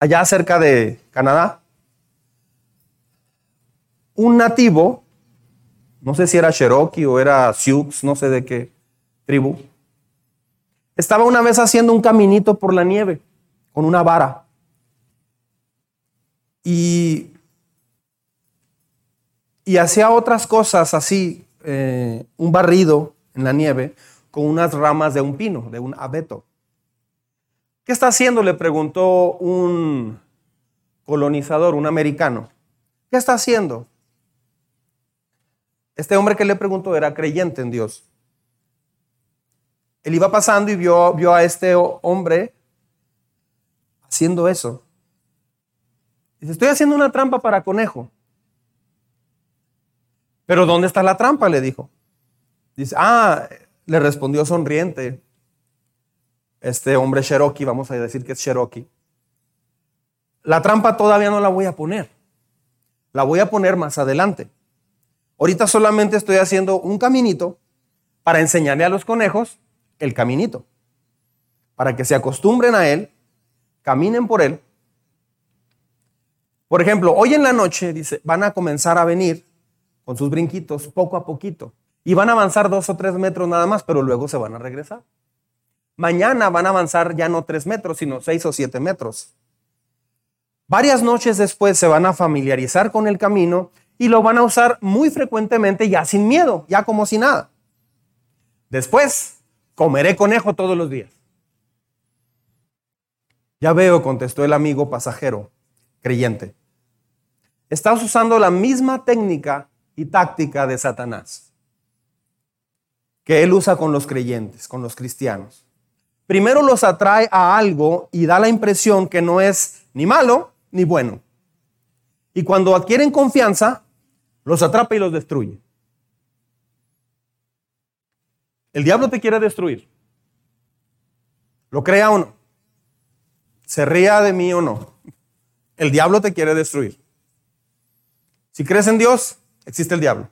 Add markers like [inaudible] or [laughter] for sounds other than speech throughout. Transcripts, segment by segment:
allá cerca de Canadá, un nativo, no sé si era Cherokee o era Sioux, no sé de qué tribu, estaba una vez haciendo un caminito por la nieve con una vara. Y, y hacía otras cosas así, eh, un barrido en la nieve con unas ramas de un pino, de un abeto. ¿Qué está haciendo? Le preguntó un colonizador, un americano. ¿Qué está haciendo? Este hombre que le preguntó era creyente en Dios. Él iba pasando y vio, vio a este hombre haciendo eso. Dice, estoy haciendo una trampa para conejo. Pero ¿dónde está la trampa? Le dijo. Dice, ah, le respondió sonriente este hombre Cherokee, vamos a decir que es Cherokee, la trampa todavía no la voy a poner. La voy a poner más adelante. Ahorita solamente estoy haciendo un caminito para enseñarle a los conejos el caminito. Para que se acostumbren a él, caminen por él. Por ejemplo, hoy en la noche, dice, van a comenzar a venir con sus brinquitos poco a poquito. Y van a avanzar dos o tres metros nada más, pero luego se van a regresar. Mañana van a avanzar ya no tres metros, sino seis o siete metros. Varias noches después se van a familiarizar con el camino y lo van a usar muy frecuentemente ya sin miedo, ya como si nada. Después, comeré conejo todos los días. Ya veo, contestó el amigo pasajero, creyente. Estás usando la misma técnica y táctica de Satanás que él usa con los creyentes, con los cristianos primero los atrae a algo y da la impresión que no es ni malo ni bueno. Y cuando adquieren confianza, los atrapa y los destruye. El diablo te quiere destruir. Lo crea o no. Se ría de mí o no. El diablo te quiere destruir. Si crees en Dios, existe el diablo.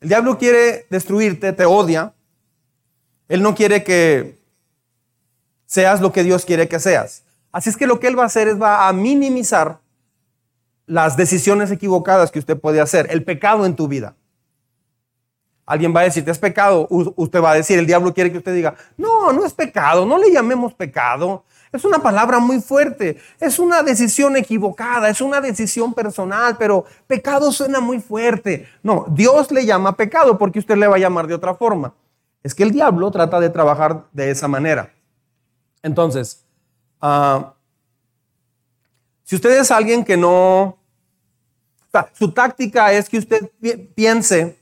El diablo quiere destruirte, te odia, él no quiere que seas lo que Dios quiere que seas. Así es que lo que Él va a hacer es va a minimizar las decisiones equivocadas que usted puede hacer, el pecado en tu vida. Alguien va a decir, ¿te es pecado? usted va a decir, el diablo quiere que usted diga, no, no es pecado, no le llamemos pecado. Es una palabra muy fuerte, es una decisión equivocada, es una decisión personal, pero pecado suena muy fuerte. No, Dios le llama pecado porque usted le va a llamar de otra forma. Es que el diablo trata de trabajar de esa manera. Entonces, ah, si usted es alguien que no... su táctica es que usted piense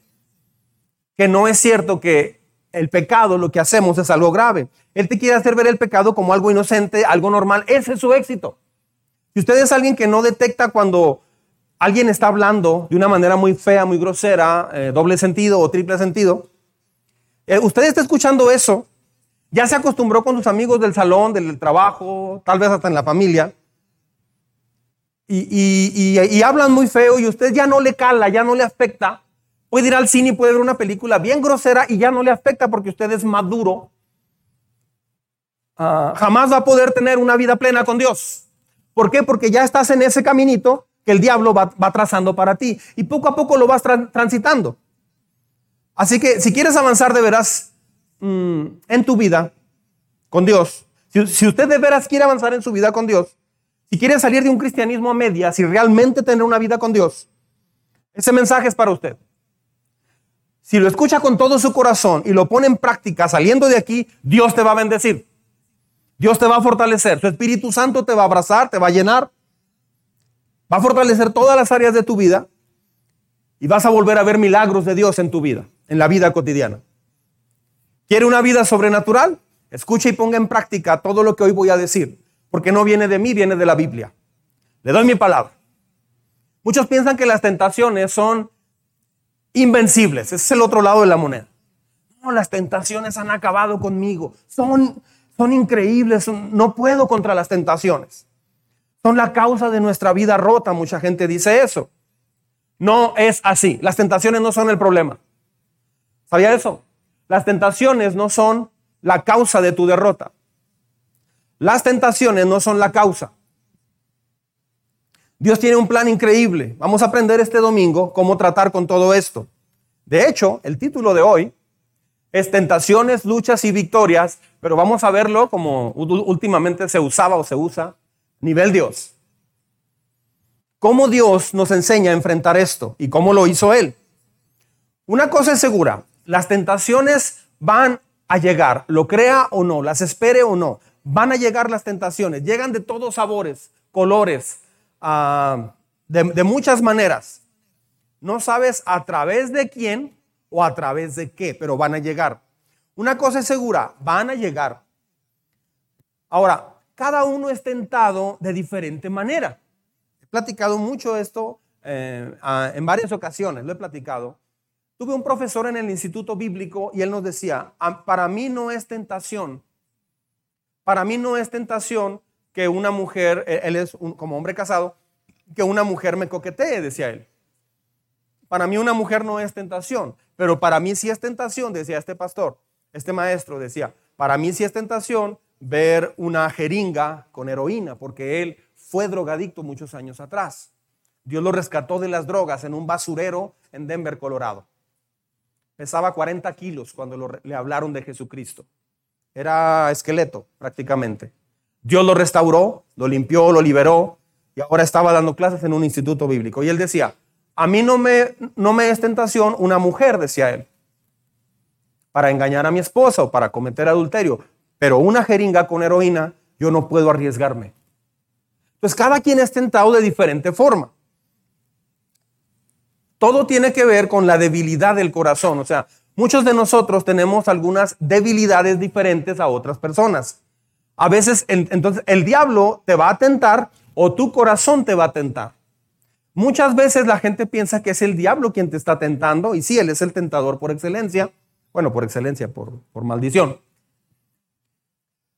que no es cierto que el pecado, lo que hacemos es algo grave. Él te quiere hacer ver el pecado como algo inocente, algo normal. Ese es su éxito. Si usted es alguien que no detecta cuando alguien está hablando de una manera muy fea, muy grosera, eh, doble sentido o triple sentido, usted está escuchando eso, ya se acostumbró con sus amigos del salón, del trabajo, tal vez hasta en la familia, y, hablan muy feo y usted ya no le cala, ya no le afecta. Puede ir al cine y puede ver una película bien grosera y ya no le afecta porque usted es maduro. Ah, jamás va a poder tener una vida plena con Dios. ¿Por qué? Porque ya estás en ese caminito que el diablo va, trazando para ti y poco a poco lo vas transitando. Así que si quieres avanzar de veras mm, en tu vida con Dios, si, usted de veras quiere avanzar en su vida con Dios, si quiere salir de un cristianismo a medias y realmente tener una vida con Dios, ese mensaje es para usted. Si lo escucha con todo su corazón y lo pone en práctica saliendo de aquí, Dios te va a bendecir. Dios te va a fortalecer. Su Espíritu Santo te va a abrazar, te va a llenar. Va a fortalecer todas las áreas de tu vida y vas a volver a ver milagros de Dios en tu vida en la vida cotidiana. ¿Quiere una vida sobrenatural? Escuche y ponga en práctica todo lo que hoy voy a decir, porque no viene de mí, viene de la Biblia. Le doy mi palabra. Muchos piensan que las tentaciones son invencibles. Ese es el otro lado de la moneda. No, las tentaciones han acabado conmigo. Son, son increíbles. no puedo contra las tentaciones. Son la causa de nuestra vida rota. Mucha gente dice eso. No es así. Las tentaciones no son el problema. ¿Sabía eso? Las tentaciones no son la causa de tu derrota. Las tentaciones no son la causa. Dios tiene un plan increíble. Vamos a aprender este domingo cómo tratar con todo esto. De hecho, el título de hoy es Tentaciones, luchas y victorias, pero vamos a verlo como últimamente se usaba o se usa, nivel Dios. ¿Cómo Dios nos enseña a enfrentar esto y cómo lo hizo Él? Una cosa es segura, las tentaciones van a llegar, lo crea o no, las espere o no, van a llegar las tentaciones, llegan de todos sabores, colores, ah, de, muchas maneras. No sabes a través de quién o a través de qué, pero van a llegar. Una cosa es segura, van a llegar. Ahora, cada uno es tentado de diferente manera. He platicado mucho esto eh, en varias ocasiones, lo he platicado. Tuve un profesor en el Instituto Bíblico y él nos decía, para mí no es tentación, para mí no es tentación que una mujer, e, él es como hombre casado, que una mujer me coquetee, decía él. Para mí una mujer no es tentación, pero para mí sí es tentación, decía este pastor, este maestro decía, para mí sí es tentación ver una jeringa con heroína, porque él fue drogadicto muchos años atrás. Dios lo rescató de las drogas en un basurero en Denver, Colorado. Pesaba 40 kilos cuando le hablaron de Jesucristo. Era esqueleto prácticamente. Dios lo restauró, lo limpió, lo liberó y ahora estaba dando clases en un instituto bíblico. Y él decía, a mí no me, no me es tentación una mujer, decía él, para engañar a mi esposa o para cometer adulterio, pero una jeringa con heroína, yo no puedo arriesgarme. Entonces cada quien es tentado de diferente forma. Todo tiene que ver con la debilidad del corazón. O sea, muchos de nosotros tenemos algunas debilidades diferentes a otras personas. A veces, entonces, el diablo te va a tentar o tu corazón te va a tentar. Muchas veces la gente piensa que es el diablo quien te está tentando, y sí, él es el tentador por excelencia, bueno, por excelencia, por, por maldición.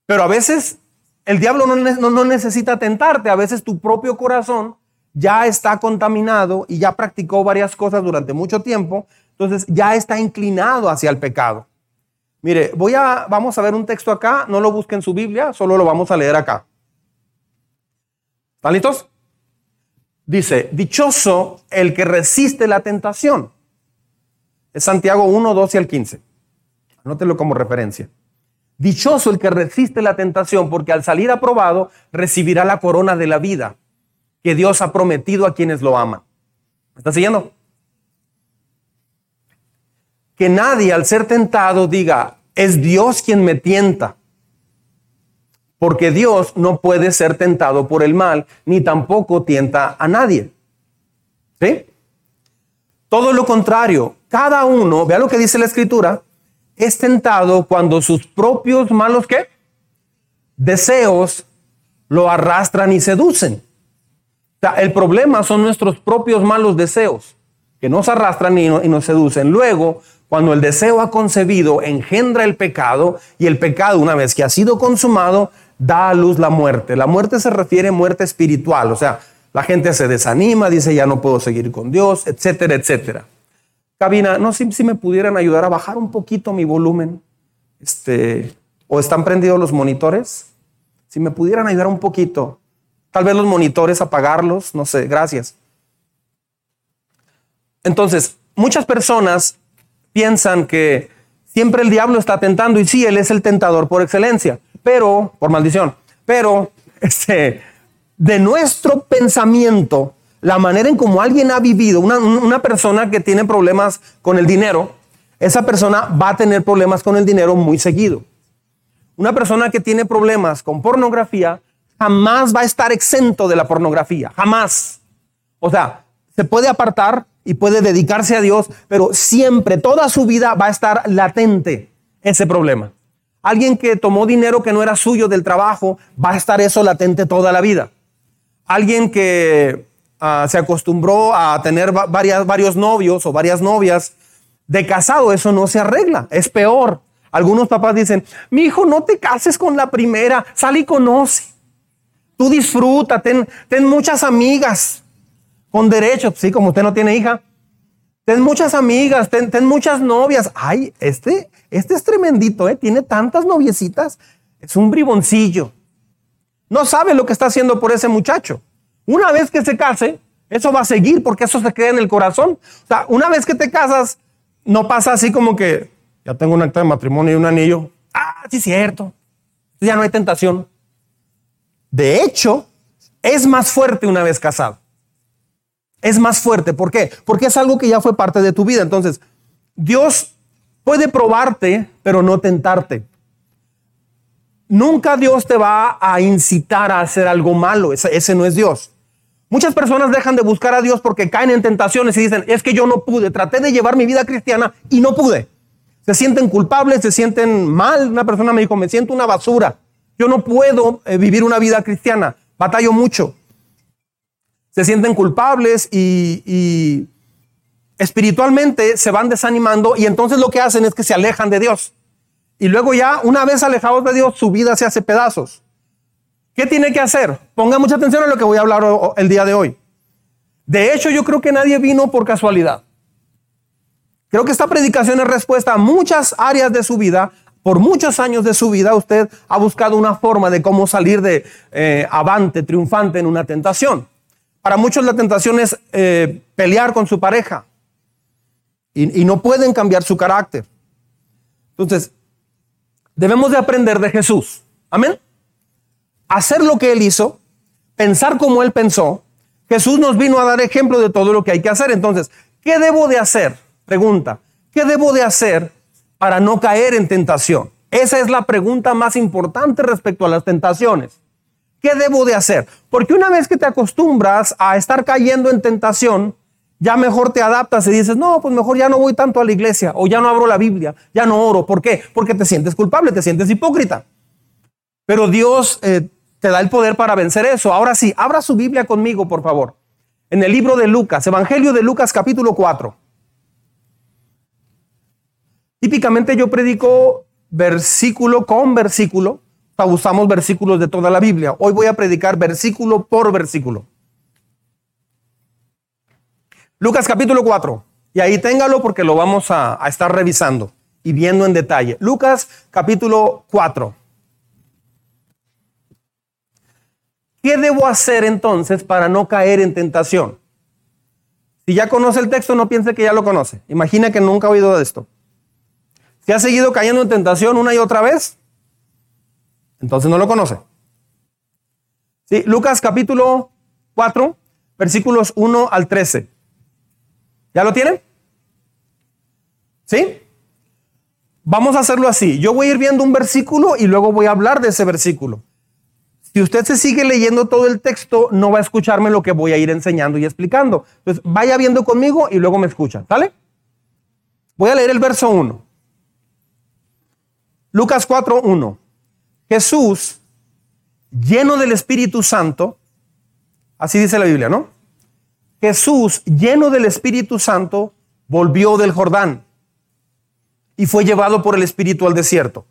Pero a veces el diablo no, no, no necesita tentarte, a veces tu propio corazón ya está contaminado y ya practicó varias cosas durante mucho tiempo, entonces ya está inclinado hacia el pecado. Mire, voy a, vamos a ver un texto acá, no lo busquen en su Biblia, solo lo vamos a leer acá. ¿Están listos? Dice, dichoso el que resiste la tentación. Es Santiago 1, 12 al 15. Anótelo como referencia. Dichoso el que resiste la tentación, porque al salir aprobado recibirá la corona de la vida que Dios ha prometido a quienes lo aman. ¿Me está siguiendo? Que nadie al ser tentado diga, es Dios quien me tienta. Porque Dios no puede ser tentado por el mal, ni tampoco tienta a nadie. ¿Sí? Todo lo contrario, cada uno, vea lo que dice la escritura, es tentado cuando sus propios malos ¿qué? deseos lo arrastran y seducen el problema son nuestros propios malos deseos que nos arrastran y, nos seducen. Luego, cuando el deseo ha concebido, engendra el pecado y el pecado, una vez que ha sido consumado, da a luz la muerte. La muerte se refiere a muerte espiritual, o sea, la gente se desanima, dice ya no puedo seguir con Dios, etcétera, etcétera. Cabina, no sé si me pudieran ayudar a bajar un poquito mi volumen. Este, o están prendidos los monitores. Si me pudieran ayudar un poquito. Tal vez los monitores apagarlos, no sé, gracias. Entonces, muchas personas piensan que siempre el diablo está tentando y sí, él es el tentador por excelencia, pero, por maldición, pero, [laughs] este, de nuestro pensamiento, la manera en como alguien ha vivido, una, una persona que tiene problemas con el dinero, esa persona va a tener problemas con el dinero muy seguido. Una persona que tiene problemas con pornografía jamás va a estar exento de la pornografía, jamás. O sea, se puede apartar y puede dedicarse a Dios, pero siempre, toda su vida va a estar latente ese problema. Alguien que tomó dinero que no era suyo del trabajo, va a estar eso latente toda la vida. Alguien que ah, se acostumbró a tener varias, varios novios o varias novias, de casado eso no se arregla, es peor. Algunos papás dicen, mi hijo, no te cases con la primera, sal y conoce. Tú disfruta, ten, muchas amigas con derechos, sí, como usted no tiene hija. Ten muchas amigas, ten, muchas novias. Ay, este, este es tremendito, ¿eh? Tiene tantas noviecitas. Es un briboncillo. No sabe lo que está haciendo por ese muchacho. Una vez que se case, eso va a seguir porque eso se queda en el corazón. O sea, una vez que te casas, no pasa así como que ya tengo un acta de matrimonio y un anillo. Ah, sí, cierto. Ya no hay tentación. De hecho, es más fuerte una vez casado. Es más fuerte. ¿Por qué? Porque es algo que ya fue parte de tu vida. Entonces, Dios puede probarte, pero no tentarte. Nunca Dios te va a incitar a hacer algo malo. Ese, no es Dios. Muchas personas dejan de buscar a Dios porque caen en tentaciones y dicen, es que yo no pude, traté de llevar mi vida cristiana y no pude. Se sienten culpables, se sienten mal. Una persona me dijo, me siento una basura. Yo no puedo eh, vivir una vida cristiana. Batallo mucho. Se sienten culpables y espiritualmente se van desanimando y entonces lo que hacen es que se alejan de Dios. Y luego ya, una vez alejados de Dios, su vida se hace pedazos. ¿Qué tiene que hacer? Ponga mucha atención a lo que voy a hablar el día de hoy. De hecho, yo creo que nadie vino por casualidad. Creo que esta predicación es respuesta a muchas áreas de su vida. Por muchos años de su vida usted ha buscado una forma de cómo salir de eh, avante, triunfante en una tentación. Para muchos la tentación es eh, pelear con su pareja y, y no pueden cambiar su carácter. Entonces, debemos de aprender de Jesús. Amén. Hacer lo que Él hizo, pensar como Él pensó. Jesús nos vino a dar ejemplo de todo lo que hay que hacer. Entonces, ¿qué debo de hacer? Pregunta, ¿qué debo de hacer para no caer en tentación? Esa es la pregunta más importante respecto a las tentaciones. ¿Qué debo de hacer? Porque una vez que te acostumbras a estar cayendo en tentación, ya mejor te adaptas y dices, no, pues mejor ya no voy tanto a la iglesia o ya no abro la Biblia, ya no oro. ¿Por qué? Porque te sientes culpable, te sientes hipócrita. Pero Dios eh, te da el poder para vencer eso. Ahora sí, abra su Biblia conmigo, por favor. En el libro de Lucas, Evangelio de Lucas capítulo 4. Típicamente yo predico versículo con versículo. Usamos versículos de toda la Biblia. Hoy voy a predicar versículo por versículo. Lucas capítulo 4. Y ahí téngalo porque lo vamos a, estar revisando y viendo en detalle. Lucas capítulo 4. ¿Qué debo hacer entonces para no caer en tentación? Si ya conoce el texto, no piense que ya lo conoce. Imagina que nunca ha oído de esto. Si ha seguido cayendo en tentación una y otra vez, entonces no lo conoce. Sí, Lucas capítulo 4, versículos 1 al 13. ¿Ya lo tienen? ¿Sí? Vamos a hacerlo así. Yo voy a ir viendo un versículo y luego voy a hablar de ese versículo. Si usted se sigue leyendo todo el texto, no va a escucharme lo que voy a ir enseñando y explicando. Entonces, vaya viendo conmigo y luego me escucha. ¿Sale? Voy a leer el verso 1. Lucas 4, 1. Jesús, lleno del Espíritu Santo, así dice la Biblia, ¿no? Jesús, lleno del Espíritu Santo, volvió del Jordán y fue llevado por el Espíritu al desierto.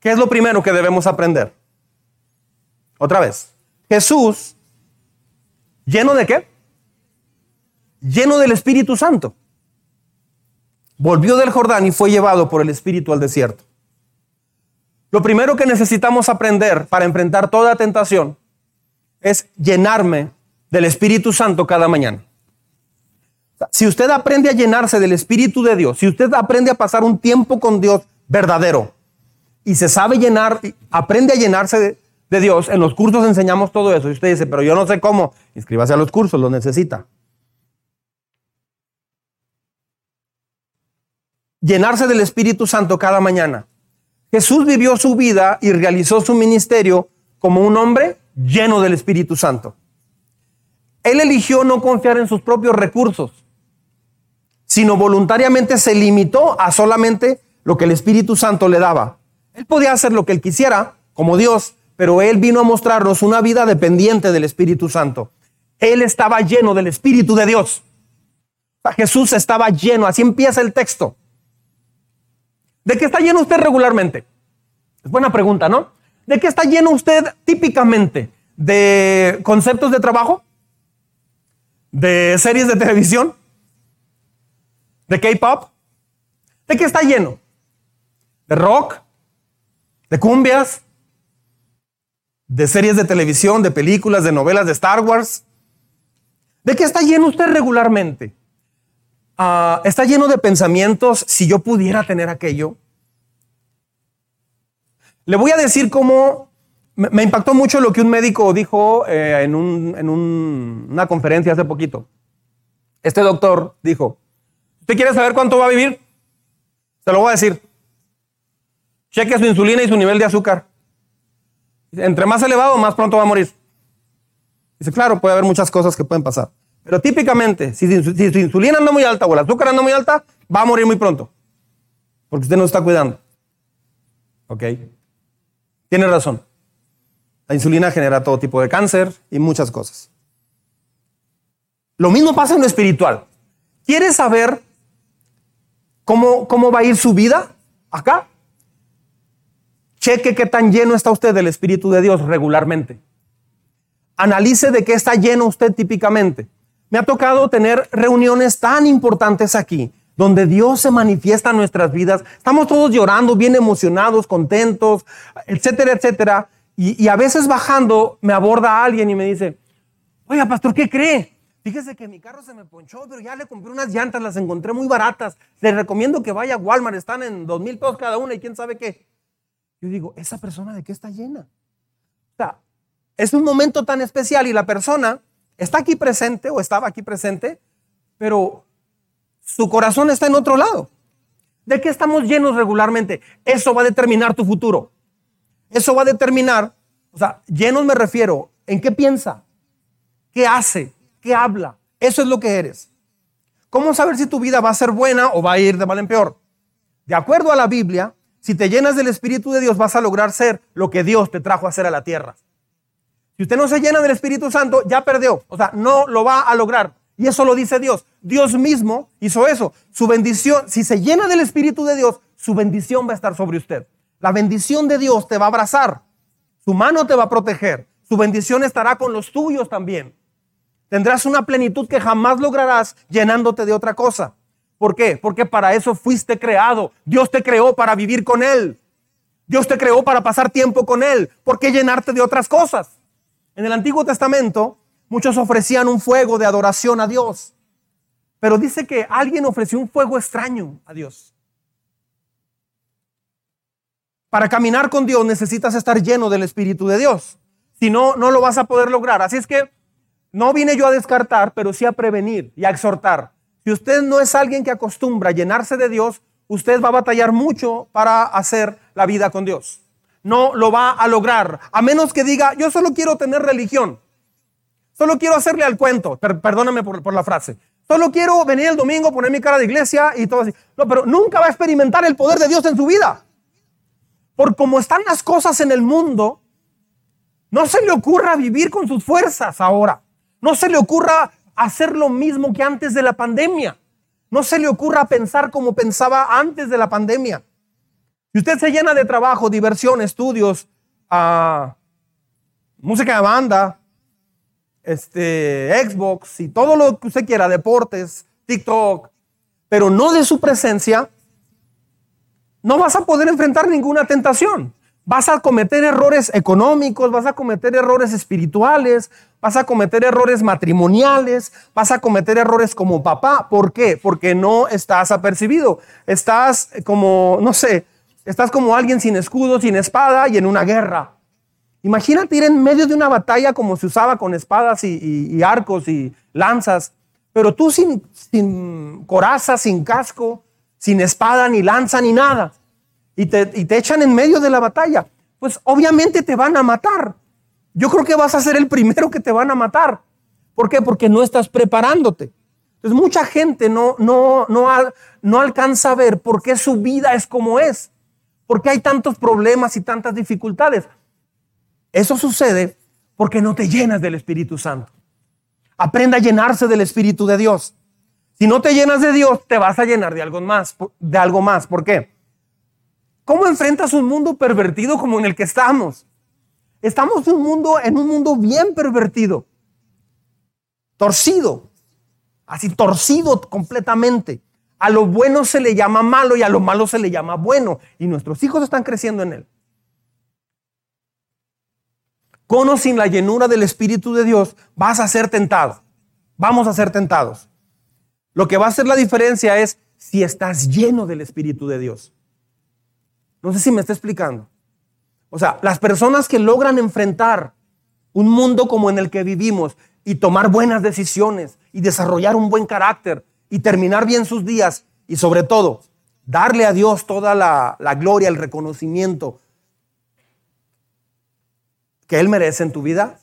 ¿Qué es lo primero que debemos aprender? Otra vez. Jesús, lleno de qué? Lleno del Espíritu Santo. Volvió del Jordán y fue llevado por el Espíritu al desierto. Lo primero que necesitamos aprender para enfrentar toda tentación es llenarme del Espíritu Santo cada mañana. Si usted aprende a llenarse del Espíritu de Dios, si usted aprende a pasar un tiempo con Dios verdadero y se sabe llenar, aprende a llenarse de, Dios, en los cursos enseñamos todo eso. Y usted dice, pero yo no sé cómo, inscríbase a los cursos, lo necesita. Llenarse del Espíritu Santo cada mañana Jesús vivió su vida y realizó su ministerio como un hombre lleno del Espíritu Santo. Él eligió no confiar en sus propios recursos, sino voluntariamente se limitó a solamente lo que el Espíritu Santo le daba. Él podía hacer lo que él quisiera, como Dios, pero él vino a mostrarnos una vida dependiente del Espíritu Santo. Él estaba lleno del Espíritu de Dios. Jesús estaba lleno, así empieza el texto. ¿De qué está lleno usted regularmente? Es buena pregunta, ¿no? ¿De qué está lleno usted típicamente? ¿De conceptos de trabajo? ¿De series de televisión? ¿De K-pop? ¿De qué está lleno? de rock, de cumbias, de series de televisión, de películas, de novelas de Star Wars. ¿De qué está lleno usted regularmente? Ah, ¿Está lleno de pensamientos si yo pudiera tener aquello? Le voy a decir cómo me, impactó mucho lo que un médico dijo eh, en, una conferencia hace poquito. Este doctor dijo, ¿usted quiere saber cuánto va a vivir? Se lo voy a decir. Cheque su insulina y su nivel de azúcar. Entre más elevado, más pronto va a morir. Dice, claro, puede haber muchas cosas que pueden pasar. Pero típicamente, si, su insulina anda muy alta o el azúcar anda muy alta, va a morir muy pronto. Porque usted no está cuidando. ¿Ok? Tiene razón. La insulina genera todo tipo de cáncer y muchas cosas. Lo mismo pasa en lo espiritual. ¿Quiere saber cómo, cómo va a ir su vida acá? Cheque qué tan lleno está usted del Espíritu de Dios regularmente. Analice de qué está lleno usted típicamente. Me ha tocado tener reuniones tan importantes aquí, donde Dios se manifiesta en nuestras vidas. Estamos todos llorando, bien emocionados, contentos, etcétera, etcétera. Y, a veces bajando me aborda alguien y me dice, oiga, pastor, ¿qué cree? Fíjese que mi carro se me ponchó, pero ya le compré unas llantas, las encontré muy baratas. Le recomiendo que vaya a Walmart, están en dos mil pesos cada una y quién sabe qué. Yo digo, ¿esa persona de qué está llena? O sea, es un momento tan especial y la persona está aquí presente o estaba aquí presente, pero su corazón está en otro lado. ¿De qué estamos llenos regularmente? Eso va a determinar tu futuro. Eso va a determinar, o sea, llenos me refiero, ¿en qué piensa? ¿Qué hace? ¿Qué habla? Eso es lo que eres. ¿Cómo saber si tu vida va a ser buena o va a ir de mal en peor? De acuerdo a la Biblia, si te llenas del Espíritu de Dios vas a lograr ser lo que Dios te trajo a hacer a la tierra. Si usted no se llena del Espíritu Santo, ya perdió. O sea, no lo va a lograr. Y eso lo dice Dios. Dios mismo hizo eso. Su bendición, si se llena del Espíritu de Dios, su bendición va a estar sobre usted. La bendición de Dios te va a abrazar. Su mano te va a proteger. Su bendición estará con los tuyos también. Tendrás una plenitud que jamás lograrás llenándote de otra cosa. ¿Por qué? Porque para eso fuiste creado. Dios te creó para vivir con Él. Dios te creó para pasar tiempo con Él. ¿Por qué llenarte de otras cosas? En el Antiguo Testamento, muchos ofrecían un fuego de adoración a Dios. Pero dice que alguien ofreció un fuego extraño a Dios. Para caminar con Dios necesitas estar lleno del Espíritu de Dios. Si no, no lo vas a poder lograr. Así es que no vine yo a descartar, pero sí a prevenir y a exhortar. Si usted no es alguien que acostumbra a llenarse de Dios, usted va a batallar mucho para hacer la vida con Dios. No lo va a lograr, a menos que diga, yo solo quiero tener religión. Solo quiero hacerle al cuento, perdóname por, por la frase. Solo quiero venir el domingo, poner mi cara de iglesia y todo así. No, pero nunca va a experimentar el poder de Dios en su vida. Por cómo están las cosas en el mundo, no se le ocurra vivir con sus fuerzas ahora. No se le ocurra hacer lo mismo que antes de la pandemia. No se le ocurra pensar como pensaba antes de la pandemia. Si usted se llena de trabajo, diversión, estudios, ah, música de banda, este, Xbox y todo lo que usted quiera, deportes, TikTok, pero no de su presencia, no vas a poder enfrentar ninguna tentación. Vas a cometer errores económicos, vas a cometer errores espirituales, vas a cometer errores matrimoniales, vas a cometer errores como papá. ¿Por qué? Porque no estás apercibido. Estás como, no sé, estás como alguien sin escudo, sin espada y en una guerra. Imagínate ir en medio de una batalla como se usaba con espadas y, arcos y lanzas, pero tú sin, coraza, sin casco, sin espada, ni lanza, ni nada, y te, y te echan en medio de la batalla, pues obviamente te van a matar. Yo creo que vas a ser el primero que te van a matar. ¿Por qué? Porque no estás preparándote. Entonces mucha gente no, no, no, no alcanza a ver por qué su vida es como es. ¿Por qué hay tantos problemas y tantas dificultades? Eso sucede porque no te llenas del Espíritu Santo. Aprenda a llenarse del Espíritu de Dios. Si no te llenas de Dios, te vas a llenar de algo más. De algo más. ¿Por qué? ¿Cómo enfrentas un mundo pervertido como en el que estamos? Estamos en un mundo, en un mundo bien pervertido, torcido, así torcido completamente. A lo bueno se le llama malo y a lo malo se le llama bueno. Y nuestros hijos están creciendo en él. Con o sin la llenura del Espíritu de Dios, vas a ser tentado. Vamos a ser tentados. Lo que va a hacer la diferencia es si estás lleno del Espíritu de Dios. No sé si me está explicando. O sea, las personas que logran enfrentar un mundo como en el que vivimos y tomar buenas decisiones y desarrollar un buen carácter y terminar bien sus días y sobre todo darle a Dios toda la, gloria, el reconocimiento que Él merece en tu vida,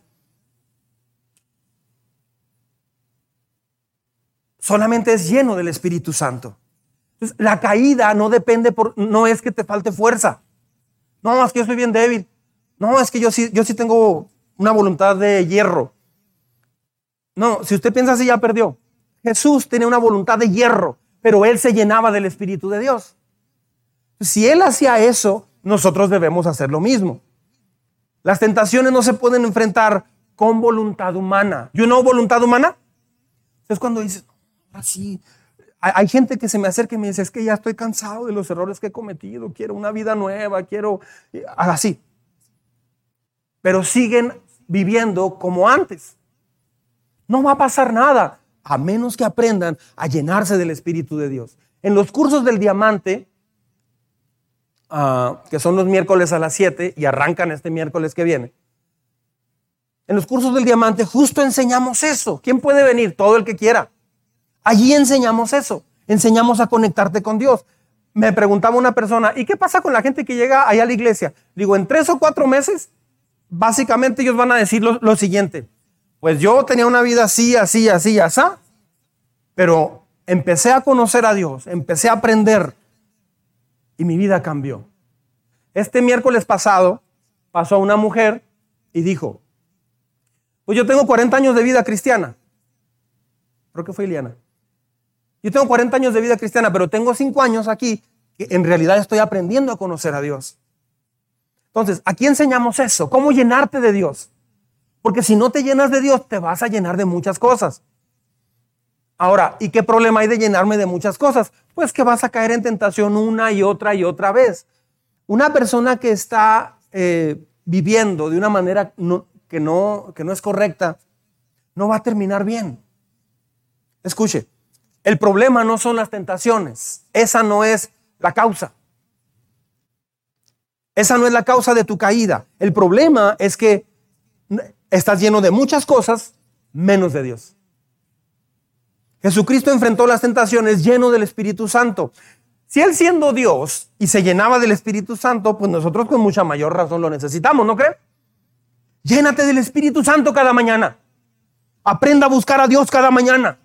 solamente es lleno del Espíritu Santo. la caída no depende por, no es que te falte fuerza. No, es que yo soy bien débil. No, es que yo sí, yo sí tengo una voluntad de hierro. No, si usted piensa así, ya perdió. Jesús tenía una voluntad de hierro, pero él se llenaba del Espíritu de Dios. Si él hacía eso, nosotros debemos hacer lo mismo. Las tentaciones no se pueden enfrentar con voluntad humana. ¿Yo no voluntad humana? Es cuando dices, así. Hay gente que se me acerca y me dice, es que ya estoy cansado de los errores que he cometido, quiero una vida nueva, quiero así. Pero siguen viviendo como antes. No va a pasar nada a menos que aprendan a llenarse del Espíritu de Dios. En los cursos del diamante, ah, que son los miércoles a las 7 y arrancan este miércoles que viene, en los cursos del diamante justo enseñamos eso. ¿Quién puede venir? Todo el que quiera. Allí enseñamos eso. Enseñamos a conectarte con Dios. Me preguntaba una persona, ¿y qué pasa con la gente que llega allá a la iglesia? Digo, en tres o cuatro meses, básicamente ellos van a decir lo siguiente pues yo tenía una vida así, así, así, así, pero empecé a conocer a Dios, empecé a aprender y mi vida cambió. Este miércoles pasado pasó una mujer y dijo, pues yo tengo 40 años de vida cristiana. Creo que fue Iliana. Yo tengo 40 años de vida cristiana, pero tengo 5 años aquí que en realidad estoy aprendiendo a conocer a Dios. Entonces, aquí enseñamos eso, cómo llenarte de Dios. Porque si no te llenas de Dios, te vas a llenar de muchas cosas. Ahora, ¿y qué problema hay de llenarme de muchas cosas? Pues que vas a caer en tentación una y otra y otra vez. Una persona que está eh, viviendo de una manera que, no, que no es correcta, no va a terminar bien. Escuche, el problema no son las tentaciones, esa no es la causa. Esa no es la causa de tu caída. El problema es que estás lleno de muchas cosas menos de Dios. Jesucristo enfrentó las tentaciones lleno del Espíritu Santo. Si Él siendo Dios y se llenaba del Espíritu Santo, pues nosotros con mucha mayor razón lo necesitamos, ¿no cree? Llénate del Espíritu Santo cada mañana. Aprenda a buscar a Dios cada mañana.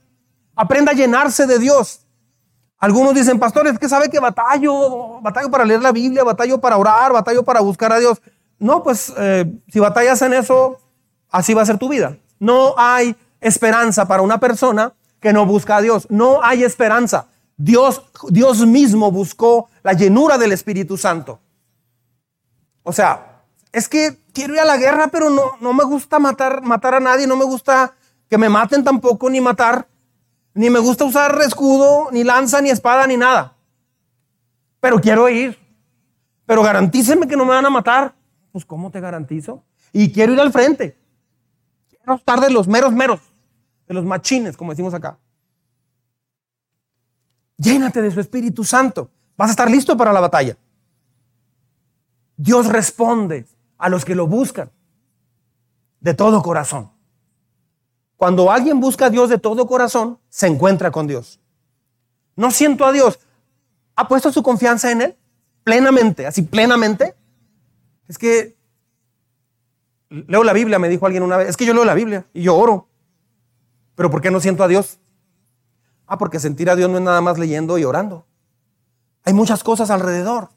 Aprenda a llenarse de Dios. Algunos dicen, pastores, que sabe que batallo, batallo para leer la Biblia, batallo para orar, batallo para buscar a Dios. No, pues eh, si batallas en eso, así va a ser tu vida. No hay esperanza para una persona que no busca a Dios. No hay esperanza. Dios, Dios mismo buscó la llenura del Espíritu Santo. O sea, es que quiero ir a la guerra, pero no, no me gusta matar, matar a nadie, no me gusta que me maten tampoco, ni matar, ni me gusta usar escudo, ni lanza, ni espada, ni nada. Pero quiero ir. Pero garantíceme que no me van a matar. Pues ¿cómo te garantizo? Y quiero ir al frente. Quiero estar de los meros meros, de los machines, como decimos acá. Llénate de su Espíritu Santo. Vas a estar listo para la batalla. Dios responde a los que lo buscan de todo corazón. Cuando alguien busca a Dios de todo corazón, se encuentra con Dios. No siento a Dios. ¿Ha puesto su confianza en Él? Plenamente, así plenamente. Es que leo la Biblia, me dijo alguien una vez. Es que yo leo la Biblia y yo oro. Pero ¿por qué no siento a Dios? Ah, porque sentir a Dios no es nada más leyendo y orando. Hay muchas cosas alrededor.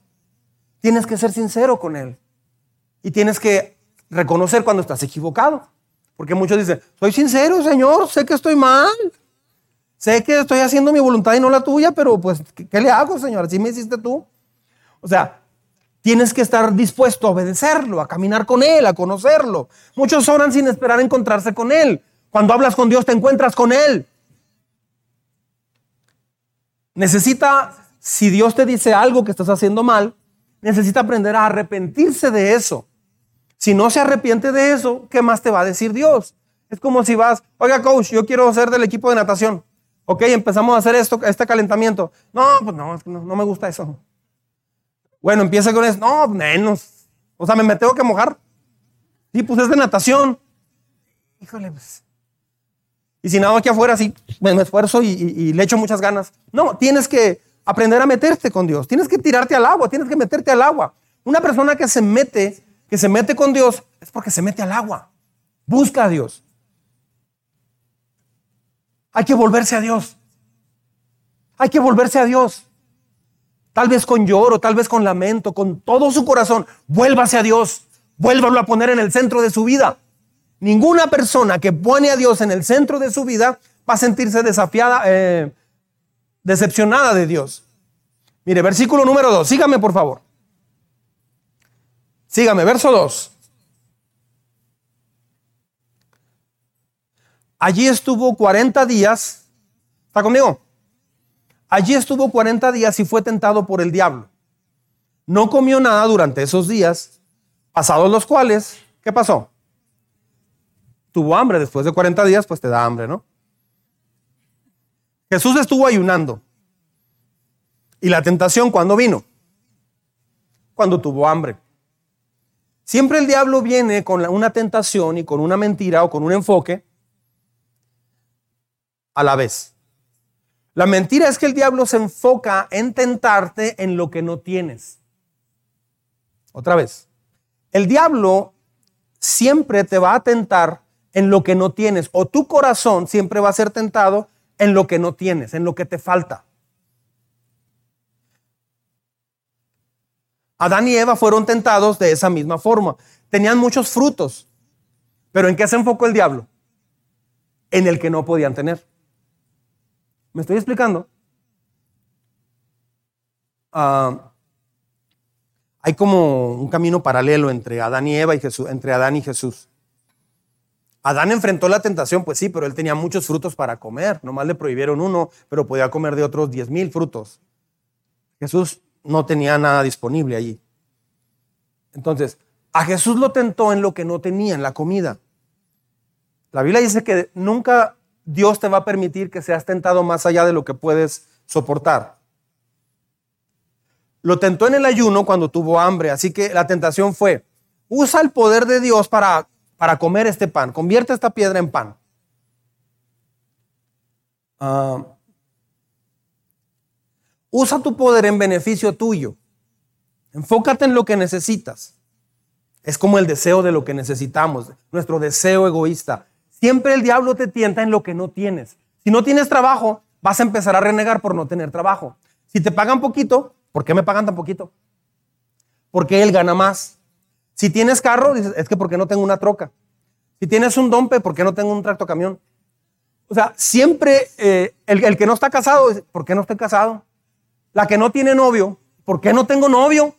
Tienes que ser sincero con Él. Y tienes que reconocer cuando estás equivocado. Porque muchos dicen, soy sincero, Señor, sé que estoy mal. Sé que estoy haciendo mi voluntad y no la tuya, pero pues, ¿qué, qué le hago, Señor? Así me hiciste tú. O sea, Tienes que estar dispuesto a obedecerlo, a caminar con Él, a conocerlo. Muchos oran sin esperar encontrarse con Él. Cuando hablas con Dios te encuentras con Él. Necesita, si Dios te dice algo que estás haciendo mal, necesita aprender a arrepentirse de eso. Si no se arrepiente de eso, ¿qué más te va a decir Dios? Es como si vas, oiga coach, yo quiero ser del equipo de natación. Ok, empezamos a hacer esto, este calentamiento. No, pues no, no, no me gusta eso. Bueno, empieza con eso. No, menos. O sea, me, tengo que mojar. Sí, pues es de natación. Híjole, pues. Y si nado aquí afuera, sí, me, esfuerzo y le echo muchas ganas. No, tienes que aprender a meterte con Dios. Tienes que tirarte al agua, tienes que meterte al agua. Una persona que se mete, que se mete con Dios, es porque se mete al agua. Busca a Dios. Hay que volverse a Dios. Hay que volverse a Dios. Tal vez con lloro, tal vez con lamento, con todo su corazón. Vuélvase a Dios. Vuélvalo a poner en el centro de su vida. Ninguna persona que pone a Dios en el centro de su vida va a sentirse desafiada, eh, decepcionada de Dios. Mire, versículo número 2. Sígame, por favor. Sígame, verso 2. Allí estuvo 40 días. ¿Está conmigo? Allí estuvo 40 días y fue tentado por el diablo. No comió nada durante esos días, pasados los cuales, ¿qué pasó? Tuvo hambre. Después de 40 días, pues te da hambre, ¿no? Jesús estuvo ayunando. ¿Y la tentación cuándo vino? Cuando tuvo hambre. Siempre el diablo viene con una tentación y con una mentira o con un enfoque a la vez. La mentira es que el diablo se enfoca en tentarte en lo que no tienes. Otra vez. El diablo siempre te va a tentar en lo que no tienes o tu corazón siempre va a ser tentado en lo que no tienes, en lo que te falta. Adán y Eva fueron tentados de esa misma forma. Tenían muchos frutos, pero ¿en qué se enfocó el diablo? En el que no podían tener. ¿Me estoy explicando? Ah, hay como un camino paralelo entre Adán y Eva y Jesús, entre Adán y Jesús. Adán enfrentó la tentación, pues sí, pero él tenía muchos frutos para comer. Nomás le prohibieron uno, pero podía comer de otros diez mil frutos. Jesús no tenía nada disponible allí. Entonces, a Jesús lo tentó en lo que no tenía, en la comida. La Biblia dice que nunca Dios te va a permitir que seas tentado más allá de lo que puedes soportar. Lo tentó en el ayuno cuando tuvo hambre, así que la tentación fue, usa el poder de Dios para, para comer este pan, convierte esta piedra en pan. Ah, usa tu poder en beneficio tuyo. Enfócate en lo que necesitas. Es como el deseo de lo que necesitamos, nuestro deseo egoísta. Siempre el diablo te tienta en lo que no tienes. Si no tienes trabajo, vas a empezar a renegar por no tener trabajo. Si te pagan poquito, ¿por qué me pagan tan poquito? Porque él gana más. Si tienes carro, dices, es que porque no tengo una troca. Si tienes un dompe, ¿por qué no tengo un tracto camión? O sea, siempre eh, el, que no está casado, ¿por qué no estoy casado? La que no tiene novio, ¿por qué no tengo novio?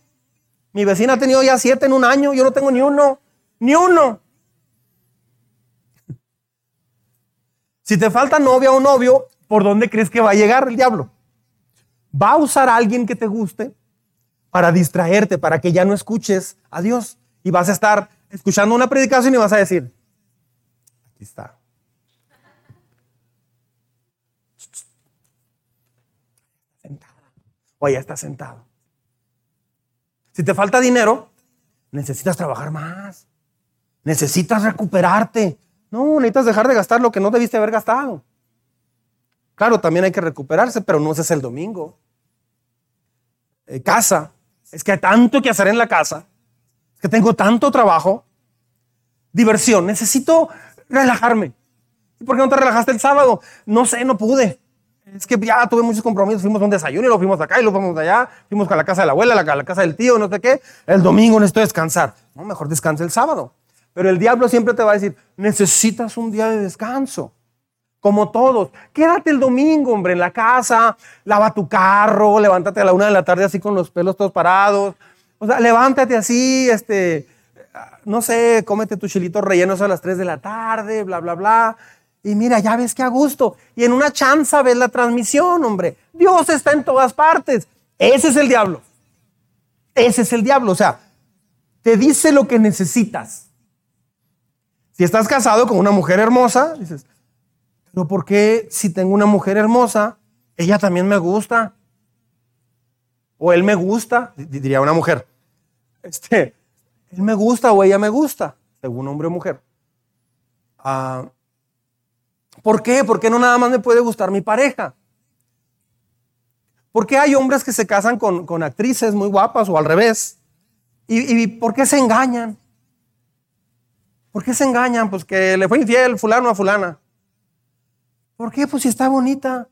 Mi vecina ha tenido ya siete en un año, yo no tengo ni uno, ni uno. Si te falta novia o novio, ¿por dónde crees que va a llegar el diablo? Va a usar a alguien que te guste para distraerte, para que ya no escuches a Dios. Y vas a estar escuchando una predicación y vas a decir, aquí está. O ya está sentado. Si te falta dinero, necesitas trabajar más. Necesitas recuperarte. No, necesitas dejar de gastar lo que no debiste haber gastado. Claro, también hay que recuperarse, pero no es el domingo. Eh, casa. Es que hay tanto que hacer en la casa. Es que tengo tanto trabajo. Diversión. Necesito relajarme. ¿Y por qué no te relajaste el sábado? No sé, no pude. Es que ya tuve muchos compromisos. Fuimos a un desayuno y lo fuimos acá y lo fuimos allá. Fuimos a la casa de la abuela, a la casa del tío, no sé qué. El domingo necesito descansar. No, mejor descansa el sábado. Pero el diablo siempre te va a decir, necesitas un día de descanso. Como todos. Quédate el domingo, hombre, en la casa, lava tu carro, levántate a la una de la tarde así con los pelos todos parados. O sea, levántate así, este, no sé, cómete tus chilitos rellenos a las tres de la tarde, bla, bla, bla. Y mira, ya ves que a gusto. Y en una chanza ves la transmisión, hombre. Dios está en todas partes. Ese es el diablo. Ese es el diablo. O sea, te dice lo que necesitas. Si estás casado con una mujer hermosa, dices, pero ¿por qué si tengo una mujer hermosa, ella también me gusta? O él me gusta, diría una mujer. [laughs] Este, él me gusta o ella me gusta, según hombre o mujer. Ah, ¿Por qué? ¿Por qué no nada más me puede gustar mi pareja? ¿Por qué hay hombres que se casan con, actrices muy guapas o al revés? ¿Y, ¿Y, por qué se engañan? ¿Por qué se engañan? Pues que le fue infiel fulano a fulana. ¿Por qué? Pues si está bonita.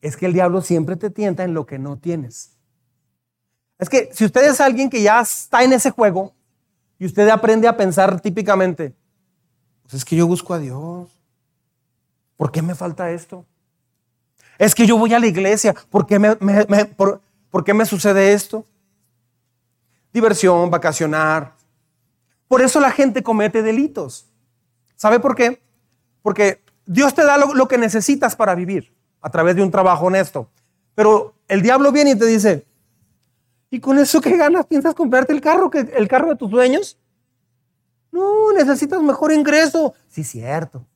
Es que el diablo siempre te tienta en lo que no tienes. Es que si usted es alguien que ya está en ese juego y usted aprende a pensar típicamente, pues es que yo busco a Dios. ¿Por qué me falta esto? Es que yo voy a la iglesia. ¿Por qué me, por, qué me sucede esto? Diversión, vacacionar. Por eso la gente comete delitos. ¿Sabe por qué? Porque Dios te da lo que necesitas para vivir a través de un trabajo honesto. Pero el diablo viene y te dice, ¿y con eso qué ganas? ¿Piensas comprarte el carro, el carro de tus sueños? No, necesitas mejor ingreso. Sí, cierto.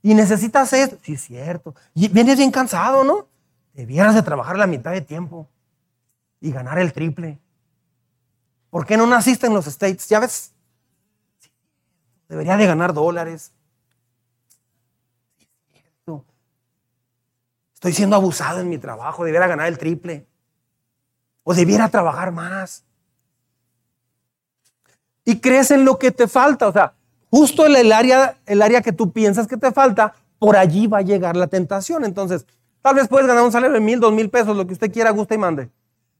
Y necesitas esto. Sí, cierto. Y vienes bien cansado, ¿no? Debieras de trabajar la mitad de tiempo y ganar el triple. ¿Por qué no naciste en los States? ¿Ya ves? Debería de ganar dólares. Estoy siendo abusado en mi trabajo, debiera ganar el triple. O debiera trabajar más. Y crees en lo que te falta. O sea, justo en el área, el área que tú piensas que te falta, por allí va a llegar la tentación. Entonces, tal vez puedes ganar un salario de mil, dos mil pesos, lo que usted quiera, guste y mande.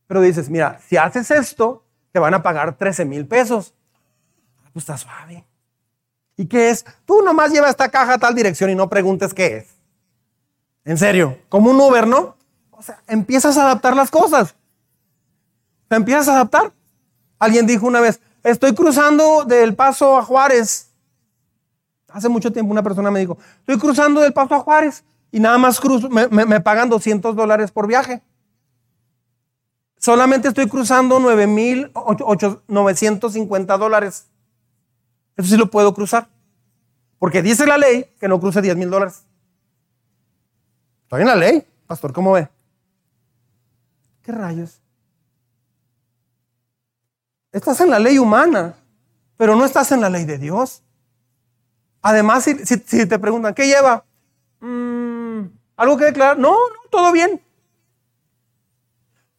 Pero dices, mira, si haces esto, te van a pagar 13 mil pesos. Ah, pues está suave. ¿Y qué es? Tú nomás lleva esta caja a tal dirección y no preguntes qué es. En serio, como un Uber, ¿no? O sea, empiezas a adaptar las cosas. Te empiezas a adaptar. Alguien dijo una vez, estoy cruzando del paso a Juárez. Hace mucho tiempo una persona me dijo, estoy cruzando del paso a Juárez y nada más cruzo, me, pagan 200 dólares por viaje. Solamente estoy cruzando 9.950 dólares. Eso sí lo puedo cruzar. Porque dice la ley que no cruce 10 mil dólares. Estoy en la ley, pastor, ¿cómo ve? ¿Qué rayos? Estás en la ley humana, pero no estás en la ley de Dios. Además, si, te preguntan, ¿qué lleva? Mm, ¿Algo que declarar? No, no, todo bien.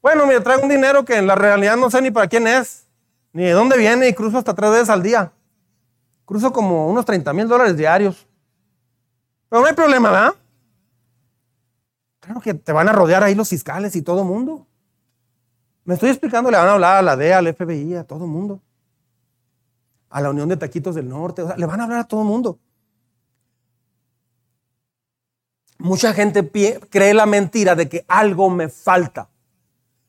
Bueno, me traigo un dinero que en la realidad no sé ni para quién es, ni de dónde viene y cruzo hasta tres veces al día. Cruzo como unos 30 mil dólares diarios. Pero no hay problema, ¿verdad? Claro que te van a rodear ahí los fiscales y todo mundo. Me estoy explicando, le van a hablar a la DEA, al FBI, a todo mundo. A la Unión de Taquitos del Norte, o sea, le van a hablar a todo mundo. Mucha gente cree la mentira de que algo me falta.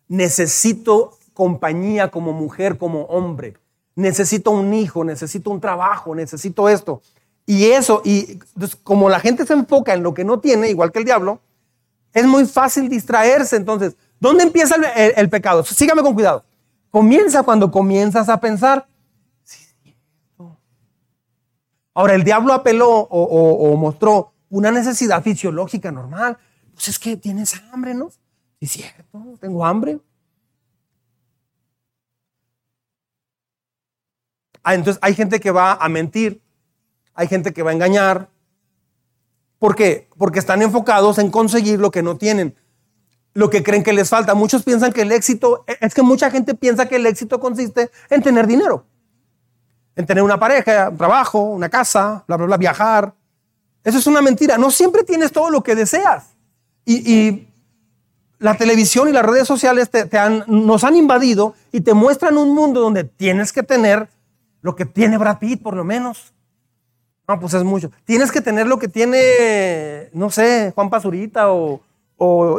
Necesito compañía como mujer, como hombre. Necesito un hijo, necesito un trabajo, necesito esto. Y eso, y como la gente se enfoca en lo que no tiene, igual que el diablo, es muy fácil distraerse. Entonces, ¿dónde empieza el, pecado? Sígame con cuidado. Comienza cuando comienzas a pensar. Ahora, el diablo apeló o, mostró una necesidad fisiológica normal. Pues es que tienes hambre, ¿no? Sí, cierto, tengo hambre. Ah, entonces hay gente que va a mentir, hay gente que va a engañar, ¿Por qué? Porque están enfocados en conseguir lo que no tienen, lo que creen que les falta. Muchos piensan que el éxito, es que mucha gente piensa que el éxito consiste en tener dinero, en tener una pareja, un trabajo, una casa, bla, bla, bla, viajar. Eso es una mentira. No siempre tienes todo lo que deseas. Y, la televisión y las redes sociales te, nos han invadido y te muestran un mundo donde tienes que tener lo que tiene Brad Pitt, por lo menos. No, pues es mucho. Tienes que tener lo que tiene, no sé, Juan Pazurita o,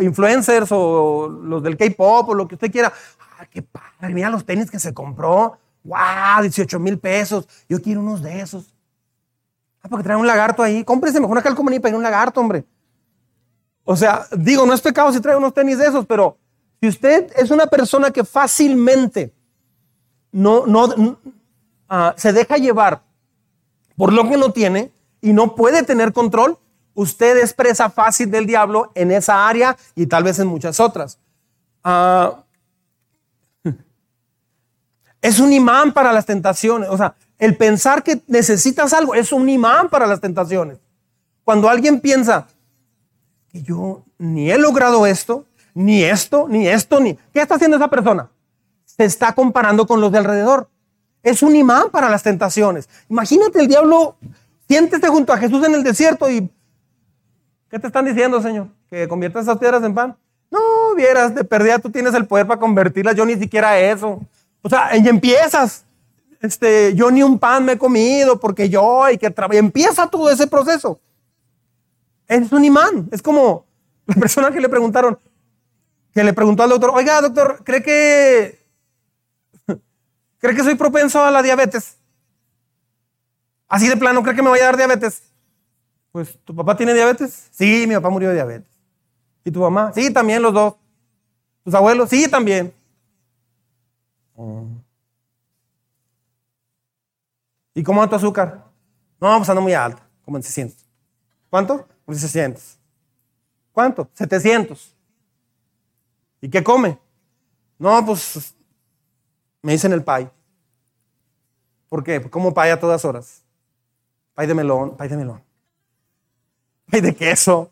influencers o los del K-pop o lo que usted quiera. ¡Ah, qué padre! Mira los tenis que se compró. ¡Wow! 18 mil pesos. Yo quiero unos de esos. Ah, porque trae un lagarto ahí. Cómprese mejor una calcomanía para ir un lagarto, hombre. O sea, digo, no es pecado si trae unos tenis de esos, pero si usted es una persona que fácilmente no, no ah, se deja llevar por lo que no tiene y no puede tener control, usted es presa fácil del diablo en esa área y tal vez en muchas otras. Ah, [laughs] es un imán para las tentaciones. O sea, el pensar que necesitas algo es un imán para las tentaciones. Cuando alguien piensa que yo ni he logrado esto, ni esto, ni esto, ni... ¿Qué está haciendo esa persona? Se está comparando con los de alrededor. Es un imán para las tentaciones. Imagínate el diablo, siéntese junto a Jesús en el desierto y... ¿Qué te están diciendo, Señor? ¿Que conviertas esas piedras en pan? No, vieras, de perdida tú tienes el poder para convertirlas, yo ni siquiera eso. O sea, y empiezas. Este, yo ni un pan me he comido porque yo hay que trabajar. Empieza todo ese proceso. Es un imán. Es como la [laughs] persona que le preguntaron, que le preguntó al doctor, oiga, doctor, ¿cree que, ¿cree que soy propenso a la diabetes? Así de plano, ¿cree que me vaya a dar diabetes? Pues, ¿tu papá tiene diabetes? Sí, mi papá murió de diabetes. ¿Y tu mamá? Sí, también los dos. ¿Tus abuelos? Sí, también. ¿Y cómo anda tu azúcar? No, pues anda muy alta, como en 600. ¿Cuánto? Como en 600. ¿Cuánto? 700. ¿Y qué come? No, pues me dicen el pay. ¿Por qué? Pues como pay a todas horas. Pay de melón, pay de melón. Pay de queso.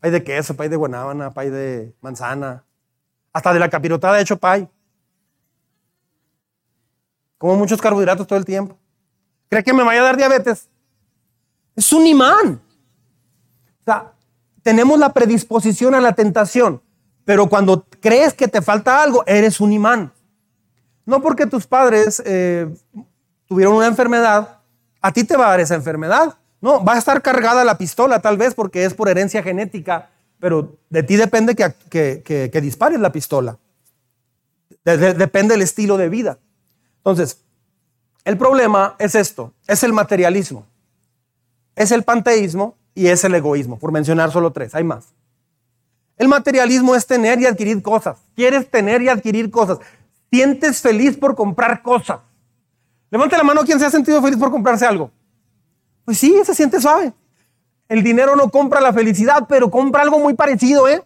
Pay de queso, pay de guanábana, pay de manzana. Hasta de la capirotada he hecho pay. Como muchos carbohidratos todo el tiempo. ¿Cree que me vaya a dar diabetes? Es un imán. O sea, tenemos la predisposición a la tentación. Pero cuando crees que te falta algo, eres un imán. No porque tus padres eh, tuvieron una enfermedad, a ti te va a dar esa enfermedad. No, va a estar cargada la pistola tal vez porque es por herencia genética, pero de ti depende que, dispares la pistola. depende del estilo de vida. Entonces, el problema es esto, es el materialismo, es el panteísmo y es el egoísmo, por mencionar solo tres, hay más. El materialismo es tener y adquirir cosas. Quieres tener y adquirir cosas. Sientes feliz por comprar cosas. Levante la mano quien se ha sentido feliz por comprarse algo. Pues sí, se siente suave. El dinero no compra la felicidad, pero compra algo muy parecido, ¿eh?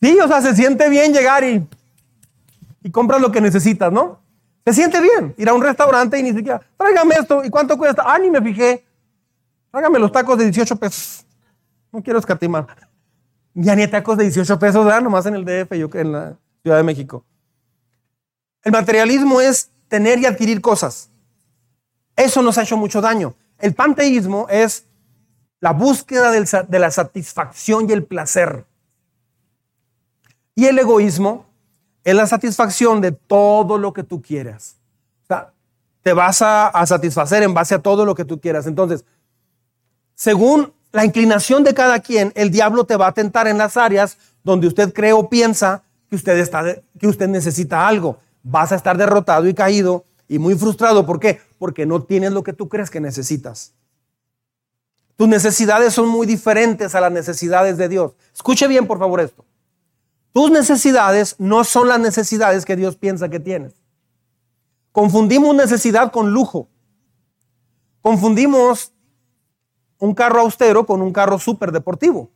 Sí, o sea, se siente bien llegar y, y compras lo que necesitas, ¿no? Se siente bien ir a un restaurante y ni siquiera, tráigame esto, ¿y cuánto cuesta? Ah, ni me fijé. Tráigame los tacos de 18 pesos. No quiero escatimar. Ya ni tacos de 18 pesos, ¿verdad? Nomás en el DF, yo en la Ciudad de México. El materialismo es tener y adquirir cosas. Eso nos ha hecho mucho daño. El panteísmo es la búsqueda de la satisfacción y el placer. Y el egoísmo es la satisfacción de todo lo que tú quieras. O sea, te vas a, a satisfacer en base a todo lo que tú quieras. Entonces, según la inclinación de cada quien, el diablo te va a tentar en las áreas donde usted cree o piensa que usted, está, que usted necesita algo. Vas a estar derrotado y caído y muy frustrado. ¿Por qué? Porque no tienes lo que tú crees que necesitas. Tus necesidades son muy diferentes a las necesidades de Dios. Escuche bien, por favor, esto. Tus necesidades no son las necesidades que Dios piensa que tienes. Confundimos necesidad con lujo. Confundimos un carro austero con un carro súper deportivo.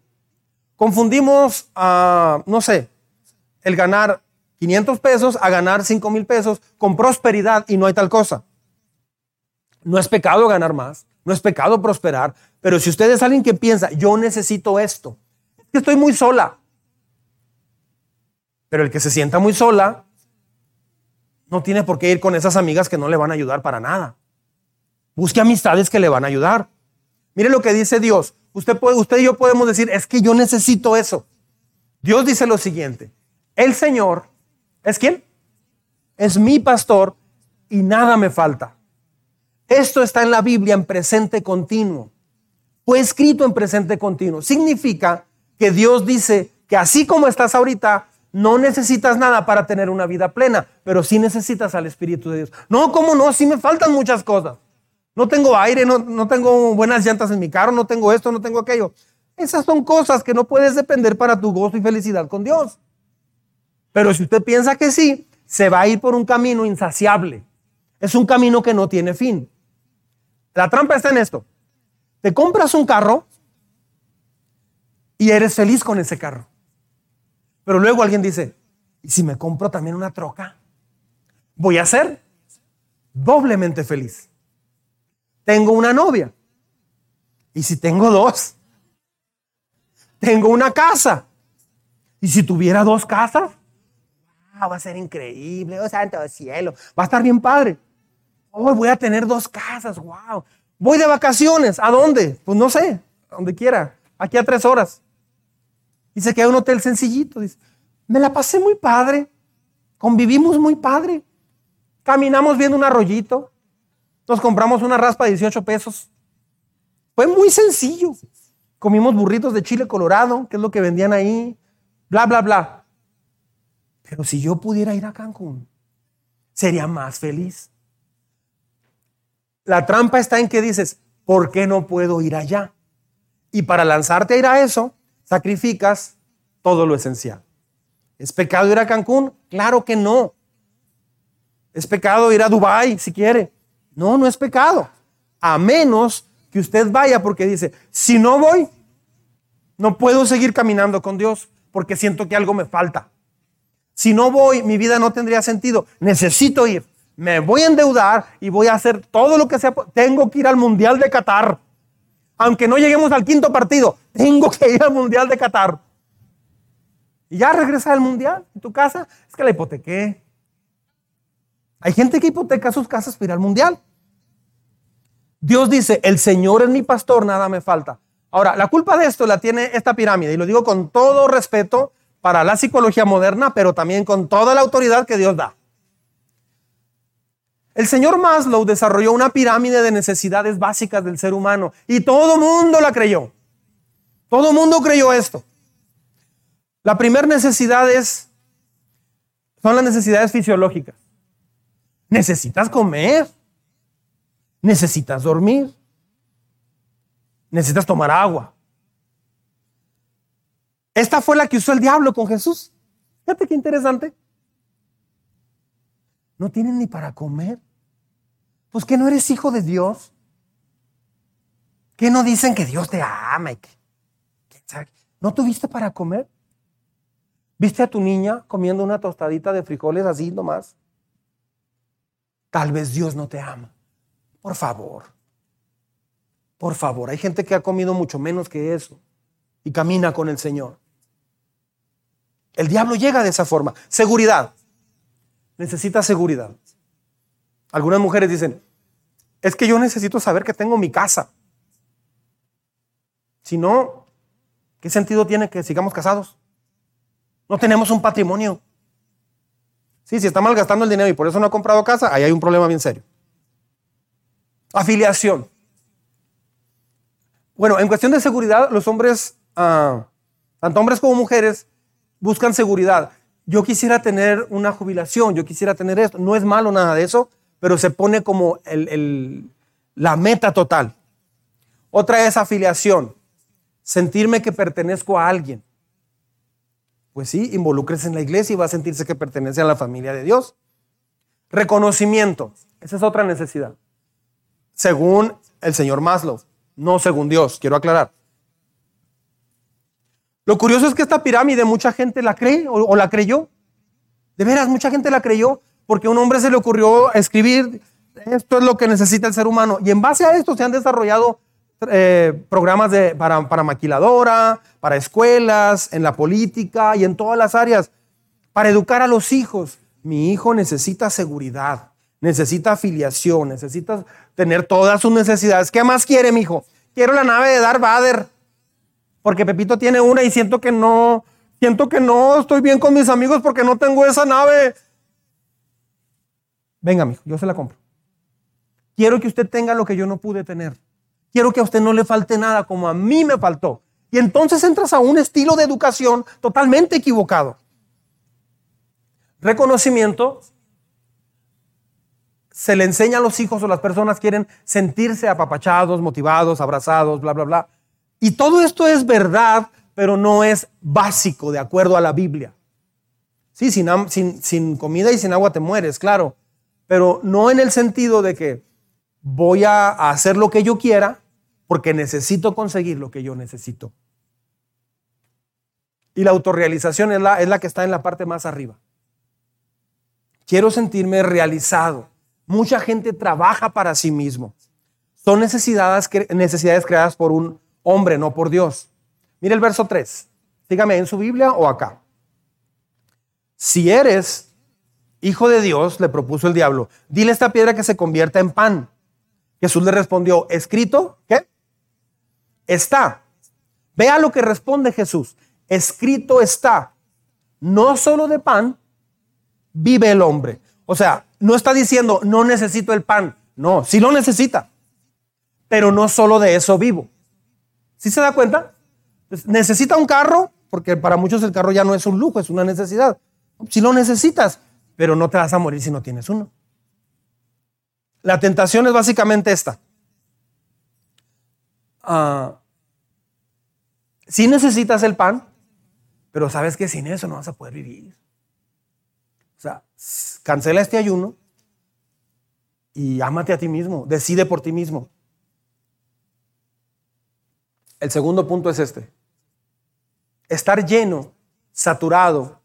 Confundimos, a, no sé, el ganar 500 pesos a ganar 5 mil pesos con prosperidad y no hay tal cosa. No es pecado ganar más, no es pecado prosperar, pero si usted es alguien que piensa, yo necesito esto, es que estoy muy sola. Pero el que se sienta muy sola no tiene por qué ir con esas amigas que no le van a ayudar para nada. Busque amistades que le van a ayudar. Mire lo que dice Dios. Usted, puede, usted y yo podemos decir, es que yo necesito eso. Dios dice lo siguiente. El Señor es quién? Es mi pastor y nada me falta. Esto está en la Biblia en presente continuo. Fue escrito en presente continuo. Significa que Dios dice que así como estás ahorita, no necesitas nada para tener una vida plena, pero sí necesitas al Espíritu de Dios. No, ¿cómo no? Sí me faltan muchas cosas. no tengo aire, no, no tengo buenas llantas en mi carro, no tengo esto, no tengo aquello. Esas son cosas que no puedes depender para tu gozo y felicidad con Dios. Pero si usted piensa que sí, se va a ir por un camino insaciable. Es un camino que no tiene fin. La trampa está en esto. Te compras un carro y eres feliz con ese carro. Pero luego alguien dice, ¿y si me compro también una troca? Voy a ser doblemente feliz. Tengo una novia. ¿Y si tengo dos? Tengo una casa. ¿Y si tuviera dos casas? Va a ser increíble, oh santo cielo, va a estar bien padre. Hoy voy a tener dos casas, wow. Voy de vacaciones, ¿a dónde? Pues no sé, a donde quiera, aquí a tres horas. Y se queda un hotel sencillito, dice, me la pasé muy padre, convivimos muy padre, caminamos viendo un arroyito, nos compramos una raspa de 18 pesos. Fue muy sencillo. Comimos burritos de chile colorado, que es lo que vendían ahí, bla, bla, bla. Pero si yo pudiera ir a Cancún, sería más feliz. La trampa está en que dices, ¿por qué no puedo ir allá? Y para lanzarte a ir a eso, sacrificas todo lo esencial. ¿Es pecado ir a Cancún? Claro que no. ¿Es pecado ir a Dubái si quiere? No, no es pecado. A menos que usted vaya porque dice, si no voy, no puedo seguir caminando con Dios porque siento que algo me falta. Si no voy, mi vida no tendría sentido. Necesito ir. Me voy a endeudar y voy a hacer todo lo que sea. Tengo que ir al Mundial de Qatar. Aunque no lleguemos al quinto partido, tengo que ir al Mundial de Qatar. Y ya regresa al Mundial en tu casa. Es que la hipotequé. Hay gente que hipoteca sus casas para ir al Mundial. Dios dice, el Señor es mi pastor, nada me falta. Ahora, la culpa de esto la tiene esta pirámide, y lo digo con todo respeto, para la psicología moderna, pero también con toda la autoridad que Dios da. El señor Maslow desarrolló una pirámide de necesidades básicas del ser humano y todo mundo la creyó. Todo mundo creyó esto. La primera necesidad es, son las necesidades fisiológicas. Necesitas comer, necesitas dormir, necesitas tomar agua, esta fue la que usó el diablo con Jesús. Fíjate qué interesante. No tienen ni para comer. Pues que no eres hijo de Dios. Que no dicen que Dios te ama y que, ¿No tuviste para comer? ¿Viste a tu niña comiendo una tostadita de frijoles así nomás? Tal vez Dios no te ama. Por favor. Por favor, hay gente que ha comido mucho menos que eso y camina con el Señor. El diablo llega de esa forma. Seguridad. Necesita seguridad. Algunas mujeres dicen, es que yo necesito saber que tengo mi casa. Si no, ¿qué sentido tiene que sigamos casados? No tenemos un patrimonio. Sí, si está malgastando el dinero y por eso no ha comprado casa, ahí hay un problema bien serio. Afiliación. Bueno, en cuestión de seguridad, los hombres, ah, tanto hombres como mujeres, buscan seguridad. Yo quisiera tener una jubilación, yo quisiera tener esto. No es malo nada de eso, pero se pone como la meta total. Otra es afiliación, sentirme que pertenezco a alguien. Pues sí, involúcrese en la iglesia y va a sentirse que pertenece a la familia de Dios. Reconocimiento, esa es otra necesidad. Según el señor Maslow, no según Dios, quiero aclarar. Lo curioso es que esta pirámide mucha gente la cree o, la creyó. De veras, mucha gente la creyó porque a un hombre se le ocurrió escribir, esto es lo que necesita el ser humano. Y en base a esto se han desarrollado eh, programas para maquiladora, para escuelas, en la política y en todas las áreas, para educar a los hijos. Mi hijo necesita seguridad, necesita afiliación, necesita tener todas sus necesidades. ¿Qué más quiere, mi hijo? Quiero la nave de Darth Vader porque Pepito tiene una y siento que no, siento que no estoy bien con mis amigos porque no tengo esa nave. Venga, amigo, yo se la compro. Quiero que usted tenga lo que yo no pude tener. Quiero que a usted no le falte nada como a mí me faltó. Y entonces entras a un estilo de educación totalmente equivocado. Reconocimiento, se le enseña a los hijos o las personas quieren sentirse apapachados, motivados, abrazados, bla, bla, bla. Y todo esto es verdad, pero no es básico de acuerdo a la Biblia. Sí, sin, comida y sin agua te mueres, claro, pero no en el sentido de que voy a hacer lo que yo quiera porque necesito conseguir lo que yo necesito. Y la autorrealización es la, es la que está en la parte más arriba. Quiero sentirme realizado. Mucha gente trabaja para sí mismo. Son necesidades, necesidades creadas por un hombre, no por Dios. Mire el verso 3. Dígame en su Biblia o acá. Si eres hijo de Dios, le propuso el diablo, dile esta piedra que se convierta en pan. Jesús le respondió, escrito, ¿qué? Está. Vea lo que responde Jesús. Escrito está. No solo de pan vive el hombre. O sea, no está diciendo, no necesito el pan. No, sí lo necesita. Pero no solo de eso vivo. ¿Sí se da cuenta? Pues, necesita un carro, porque para muchos el carro ya no es un lujo, es una necesidad. Si lo necesitas, pero no te vas a morir si no tienes uno. La tentación es básicamente esta. Ah, si necesitas el pan, pero sabes que sin eso no vas a poder vivir. O sea, cancela este ayuno y ámate a ti mismo, decide por ti mismo. El segundo punto es este. Estar lleno, saturado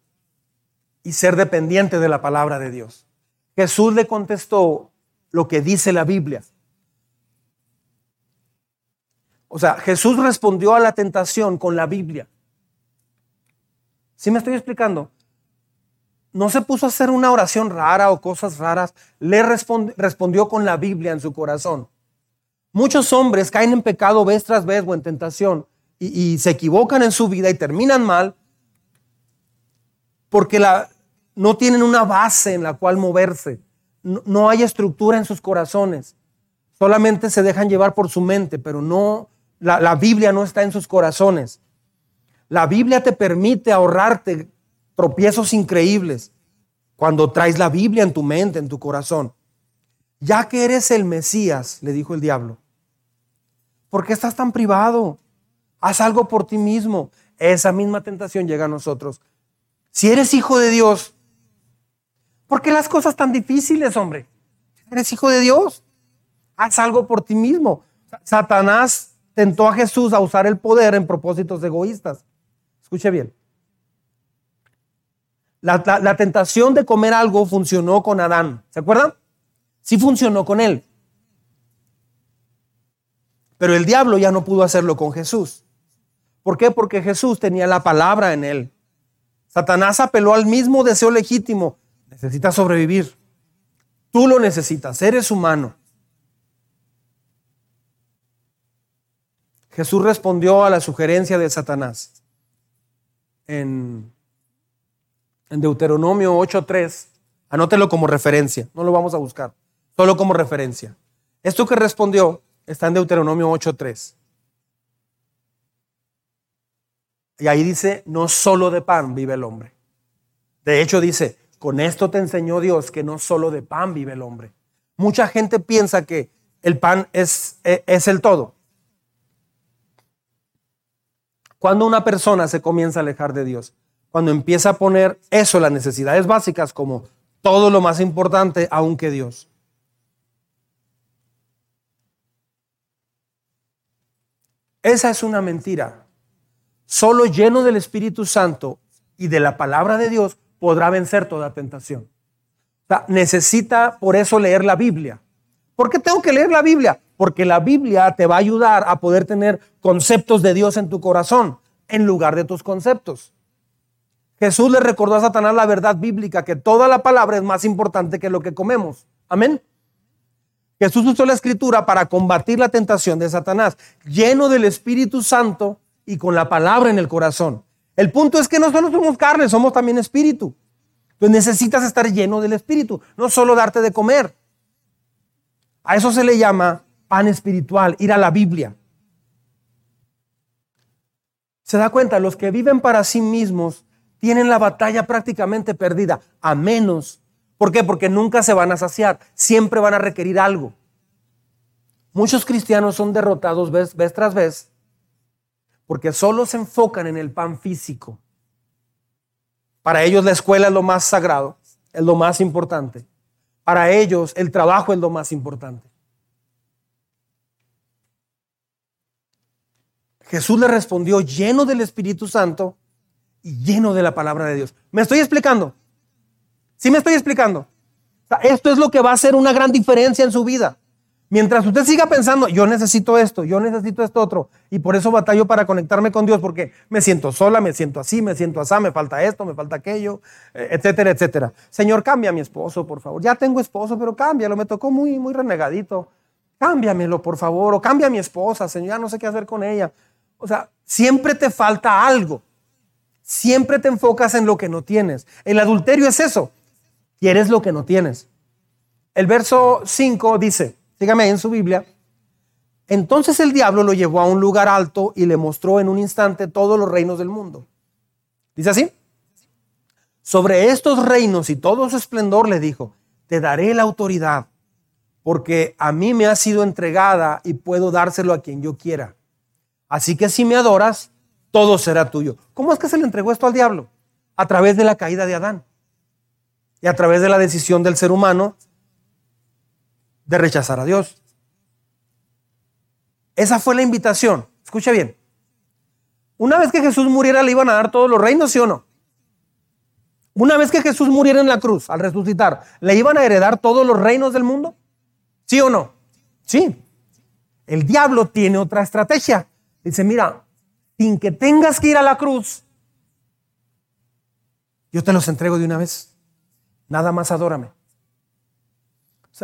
y ser dependiente de la palabra de Dios. Jesús le contestó lo que dice la Biblia. O sea, Jesús respondió a la tentación con la Biblia. ¿Sí me estoy explicando? no se puso a hacer una oración rara o cosas raras, le respondió con la Biblia en su corazón. Muchos hombres caen en pecado vez tras vez o en tentación y, se equivocan en su vida y terminan mal porque la, no tienen una base en la cual moverse. No, hay estructura en sus corazones. Solamente se dejan llevar por su mente, pero no, la, la Biblia no está en sus corazones. La Biblia te permite ahorrarte tropiezos increíbles cuando traes la Biblia en tu mente, en tu corazón. Ya que eres el Mesías, le dijo el diablo, ¿por qué estás tan privado? Haz algo por ti mismo. Esa misma tentación llega a nosotros. Si eres hijo de Dios, ¿por qué las cosas tan difíciles, hombre? Eres hijo de Dios. Haz algo por ti mismo. Satanás tentó a Jesús a usar el poder en propósitos egoístas. Escuche bien. La, tentación de comer algo funcionó con Adán. ¿Se acuerdan? Sí funcionó con él. Pero el diablo ya no pudo hacerlo con Jesús. ¿Por qué? Porque Jesús tenía la palabra en él. Satanás apeló al mismo deseo legítimo. Necesitas sobrevivir. Tú lo necesitas, eres humano. Jesús respondió a la sugerencia de Satanás en en Deuteronomio 8.3, anótelo como referencia, no lo vamos a buscar, solo como referencia. Esto que respondió está en Deuteronomio 8.3. Y ahí dice, no solo de pan vive el hombre. De hecho dice, con esto te enseñó Dios que no solo de pan vive el hombre. Mucha gente piensa que el pan es, e, es el todo. Cuando una persona se comienza a alejar de Dios, cuando empieza a poner eso, las necesidades básicas, como todo lo más importante, aunque Dios. Esa es una mentira. Solo lleno del Espíritu Santo y de la palabra de Dios podrá vencer toda tentación. necesita por eso leer la Biblia. ¿Por qué tengo que leer la Biblia? Porque la Biblia te va a ayudar a poder tener conceptos de Dios en tu corazón en lugar de tus conceptos. Jesús le recordó a Satanás la verdad bíblica, que toda la palabra es más importante que lo que comemos. Amén. Jesús usó la escritura para combatir la tentación de Satanás, lleno del Espíritu Santo y con la palabra en el corazón. El punto es que no solo somos carne, somos también espíritu. Entonces necesitas estar lleno del Espíritu, no solo darte de comer. A eso se le llama pan espiritual, ir a la Biblia. Se da cuenta, los que viven para sí mismos tienen la batalla prácticamente perdida, a menos, ¿Por qué? Porque nunca se van a saciar, siempre van a requerir algo. Muchos cristianos son derrotados vez, vez tras vez porque solo se enfocan en el pan físico. Para ellos la escuela es lo más sagrado, es lo más importante. Para ellos el trabajo es lo más importante. Jesús le respondió lleno del Espíritu Santo y lleno de la palabra de Dios. ¿Me estoy explicando? ¿Sí me estoy explicando? esto es lo que va a hacer una gran diferencia en su vida. Mientras usted siga pensando, yo necesito esto, yo necesito esto otro, y por eso batallo para conectarme con Dios, porque me siento sola, me siento así, me siento así, me falta esto, me falta aquello, eh, etcétera, etcétera. Señor, cambia a mi esposo, por favor. Ya tengo esposo, pero cámbialo, me tocó muy, muy renegadito. Cámbiamelo, por favor, o cambia a mi esposa, Señor, ya no sé qué hacer con ella. O sea, siempre te falta algo. Siempre te enfocas en lo que no tienes. El adulterio es eso. Quieres lo que no tienes. El verso 5 dice, Dígame en su Biblia. Entonces el diablo lo llevó a un lugar alto y le mostró en un instante todos los reinos del mundo. Dice así. Sobre estos reinos y todo su esplendor le dijo, te daré la autoridad, porque a mí me ha sido entregada y puedo dárselo a quien yo quiera. Así que si me adoras, todo será tuyo. ¿Cómo es que se le entregó esto al diablo? A través de la caída de Adán y a través de la decisión del ser humano de rechazar a Dios. Esa fue la invitación. Escuche bien. Una vez que Jesús muriera, le iban a dar todos los reinos, ¿sí o no? Una vez que Jesús muriera en la cruz, al resucitar, ¿le iban a heredar todos los reinos del mundo? ¿Sí o no? Sí. El diablo tiene otra estrategia. Dice, mira, sin que tengas que ir a la cruz, yo te los entrego de una vez. Nada más adórame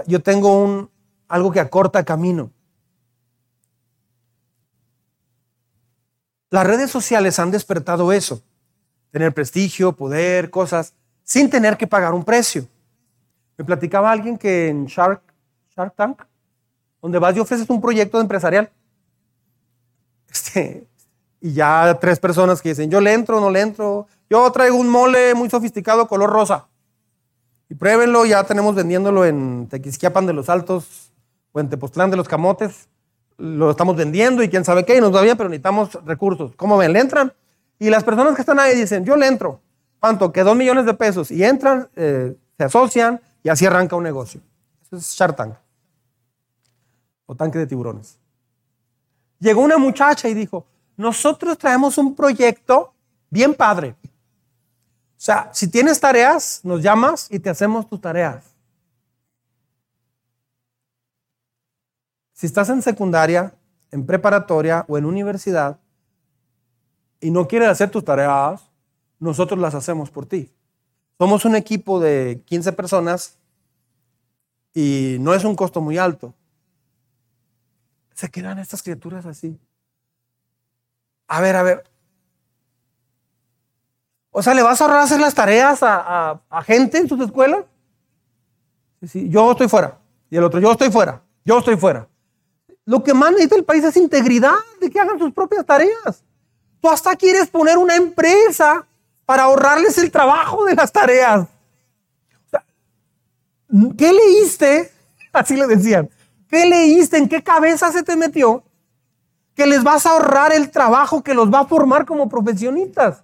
yo tengo un, algo que acorta camino. Las redes sociales han despertado eso, tener prestigio, poder, cosas, sin tener que pagar un precio. Me platicaba alguien que en Shark, Shark Tank, donde vas y ofreces un proyecto empresarial, [laughs] este, y ya tres personas que dicen, yo le entro, no le entro, yo traigo un mole muy sofisticado color rosa. Y pruébenlo, ya tenemos vendiéndolo en Tequisquiapan de los Altos o en Tepoztlán de los Camotes. Lo estamos vendiendo y quién sabe qué, y nos va bien, pero necesitamos recursos. ¿Cómo ven? ¿Le entran? Y las personas que están ahí dicen, yo le entro. ¿Cuánto? Que dos millones de pesos. Y entran, eh, se asocian y así arranca un negocio. Eso es Shark Tank. O tanque de tiburones. Llegó una muchacha y dijo, nosotros traemos un proyecto bien padre. O sea, si tienes tareas, nos llamas y te hacemos tus tareas. Si estás en secundaria, en preparatoria o en universidad y no quieres hacer tus tareas, nosotros las hacemos por ti. Somos un equipo de 15 personas y no es un costo muy alto. Se quedan estas criaturas así. A ver, a ver, o sea, ¿le vas a ahorrar hacer las tareas a, gente en sus escuelas? Sí, yo estoy fuera. Y el otro, yo estoy fuera. Yo estoy fuera. Lo que más necesita el país es integridad, de que hagan sus propias tareas. Tú hasta quieres poner una empresa para ahorrarles el trabajo de las tareas. ¿Qué leíste? [laughs] Así le decían. ¿Qué leíste? ¿En qué cabeza se te metió? Que les vas a ahorrar el trabajo que los va a formar como profesionistas.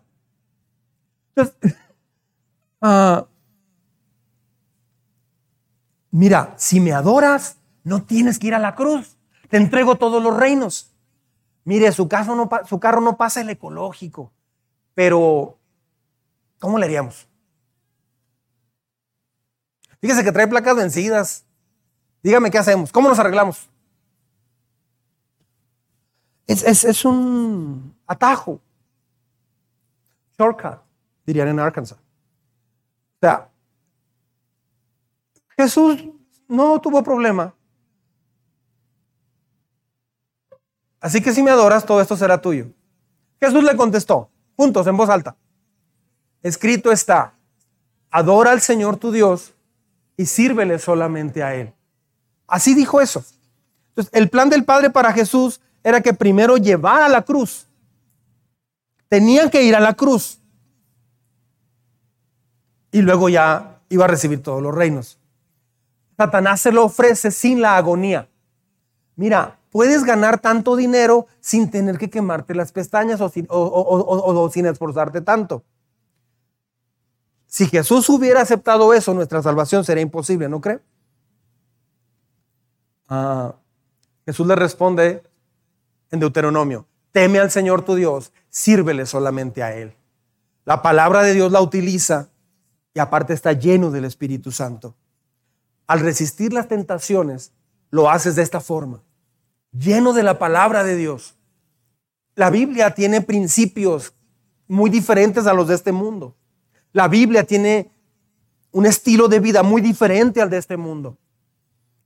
Entonces, [laughs] ah, mira, si me adoras, no tienes que ir a la cruz. Te entrego todos los reinos. Mire, su, carro no pasa el ecológico, pero ¿cómo le haríamos? Fíjese que trae placas vencidas. Dígame qué hacemos. ¿Cómo nos arreglamos? Es un atajo. Shortcut dirían en Arkansas. O sea, Jesús no tuvo problema. Así que si me adoras, todo esto será tuyo. Jesús le contestó, juntos, en voz alta. Escrito está, adora al Señor tu Dios y sírvele solamente a Él. Así dijo eso. Entonces, el plan del Padre para Jesús era que primero llevara la cruz. Tenían que ir a la cruz y luego ya iba a recibir todos los reinos. Satanás se lo ofrece sin la agonía. Mira, puedes ganar tanto dinero sin tener que quemarte las pestañas o sin, esforzarte tanto. Si Jesús hubiera aceptado eso, nuestra salvación sería imposible, ¿no cree? Ah, Jesús le responde en Deuteronomio, teme al Señor tu Dios, sírvele solamente a Él. La palabra de Dios la utiliza y aparte está lleno del Espíritu Santo. Al resistir las tentaciones, lo haces de esta forma, lleno de la palabra de Dios. La Biblia tiene principios muy diferentes a los de este mundo. La Biblia tiene un estilo de vida muy diferente al de este mundo.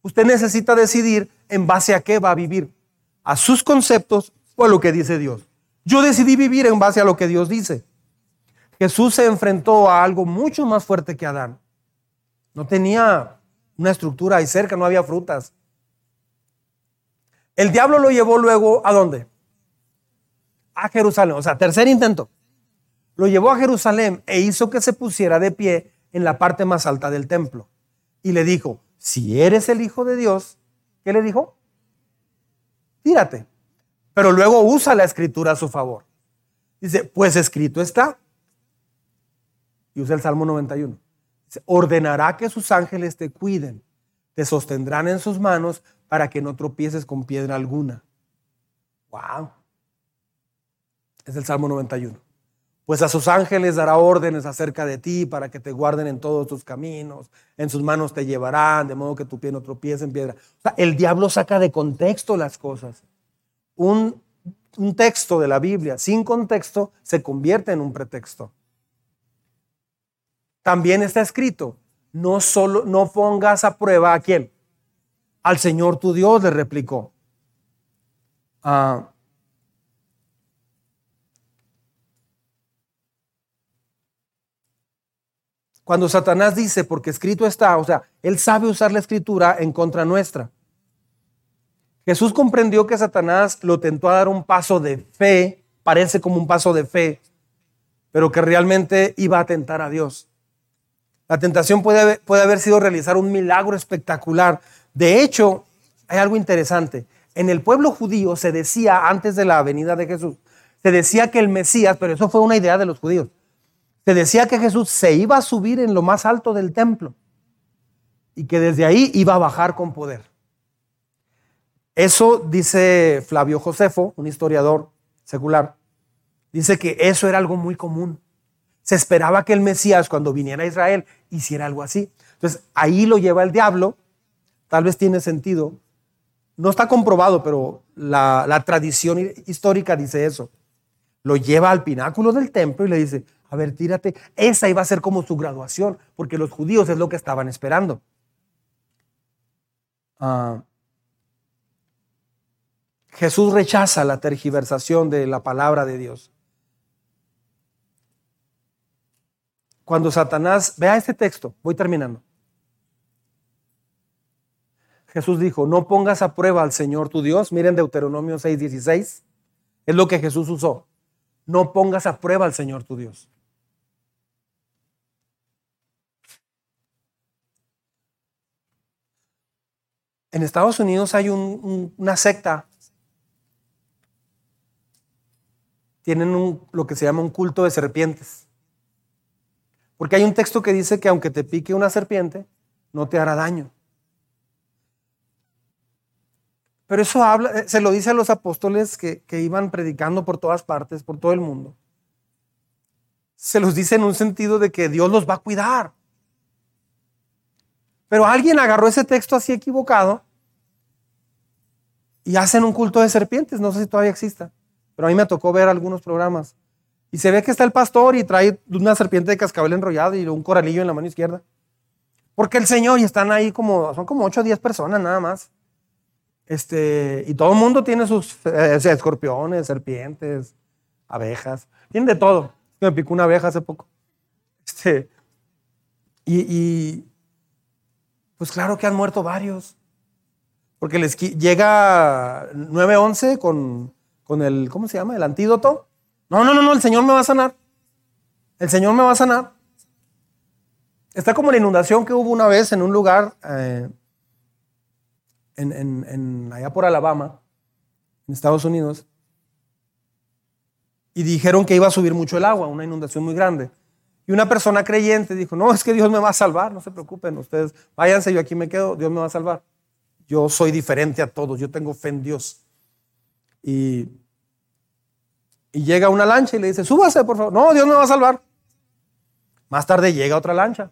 Usted necesita decidir en base a qué va a vivir, a sus conceptos o a lo que dice Dios. Yo decidí vivir en base a lo que Dios dice. Jesús se enfrentó a algo mucho más fuerte que Adán. No tenía una estructura ahí cerca, no había frutas. El diablo lo llevó luego a dónde? A Jerusalén. O sea, tercer intento. Lo llevó a Jerusalén e hizo que se pusiera de pie en la parte más alta del templo. Y le dijo, si eres el Hijo de Dios, ¿qué le dijo? Tírate. Pero luego usa la escritura a su favor. Dice, pues escrito está. Y usa el Salmo 91 ordenará que sus ángeles te cuiden, te sostendrán en sus manos para que no tropieces con piedra alguna. Wow. Es el Salmo 91. Pues a sus ángeles dará órdenes acerca de ti para que te guarden en todos tus caminos. En sus manos te llevarán, de modo que tu pie no tropiece en piedra. O sea, el diablo saca de contexto las cosas. Un, un texto de la Biblia sin contexto se convierte en un pretexto. También está escrito, no solo no pongas a prueba a quién. Al Señor tu Dios le replicó. Ah, cuando Satanás dice, porque escrito está, o sea, él sabe usar la escritura en contra nuestra. Jesús comprendió que Satanás lo tentó a dar un paso de fe, parece como un paso de fe, pero que realmente iba a tentar a Dios. La tentación puede haber, puede haber sido realizar un milagro espectacular. De hecho, hay algo interesante. En el pueblo judío se decía, antes de la venida de Jesús, se decía que el Mesías, pero eso fue una idea de los judíos, se decía que Jesús se iba a subir en lo más alto del templo y que desde ahí iba a bajar con poder. Eso dice Flavio Josefo, un historiador secular, dice que eso era algo muy común. Se esperaba que el Mesías, cuando viniera a Israel, hiciera algo así. Entonces, ahí lo lleva el diablo. Tal vez tiene sentido. No está comprobado, pero la, tradición histórica dice eso. Lo lleva al pináculo del templo y le dice, a ver, tírate. Esa iba a ser como su graduación, porque los judíos es lo que estaban esperando. Ah, Jesús rechaza la tergiversación de la palabra de Dios. Cuando Satanás, vea este texto, voy terminando. Jesús dijo, no pongas a prueba al Señor tu Dios. Miren Deuteronomio 6:16. Es lo que Jesús usó. No pongas a prueba al Señor tu Dios. En Estados Unidos hay una secta. Tienen lo que se llama un culto de serpientes. Porque hay un texto que dice que aunque te pique una serpiente, no te hará daño. Pero eso habla, eh, se lo dice a los apóstoles que, que iban predicando por todas partes, por todo el mundo. Se los dice en un sentido de que Dios los va a cuidar. Pero alguien agarró ese texto así equivocado y hacen un culto de serpientes. No sé si todavía exista, pero a mí me tocó ver algunos programas y se ve que está el pastor y trae una serpiente de cascabel enrollado y un coralillo en la mano izquierda. Porque el Señor, y están ahí como, son como 8 o 10 personas nada más. Este, y todo el mundo tiene sus eh, escorpiones, serpientes, abejas, tienen de todo. Me picó una abeja hace poco. Este, y, y, pues claro que han muerto varios. Porque les llega 911 con, con el, ¿cómo se llama? El antídoto no, no, no, no, el Señor me va a sanar. El Señor me va a sanar. Está como la inundación que hubo una vez en un lugar, eh, en, allá por Alabama, en Estados Unidos, y dijeron que iba a subir mucho el agua, una inundación muy grande. Y una persona creyente dijo, no, es que Dios me va a salvar, no se preocupen, ustedes váyanse, yo aquí me quedo, Dios me va a salvar. Yo soy diferente a todos, yo tengo fe en Dios. Y, y llega una lancha y le dice, súbase, por favor. No, Dios me va a salvar. Más tarde llega otra lancha,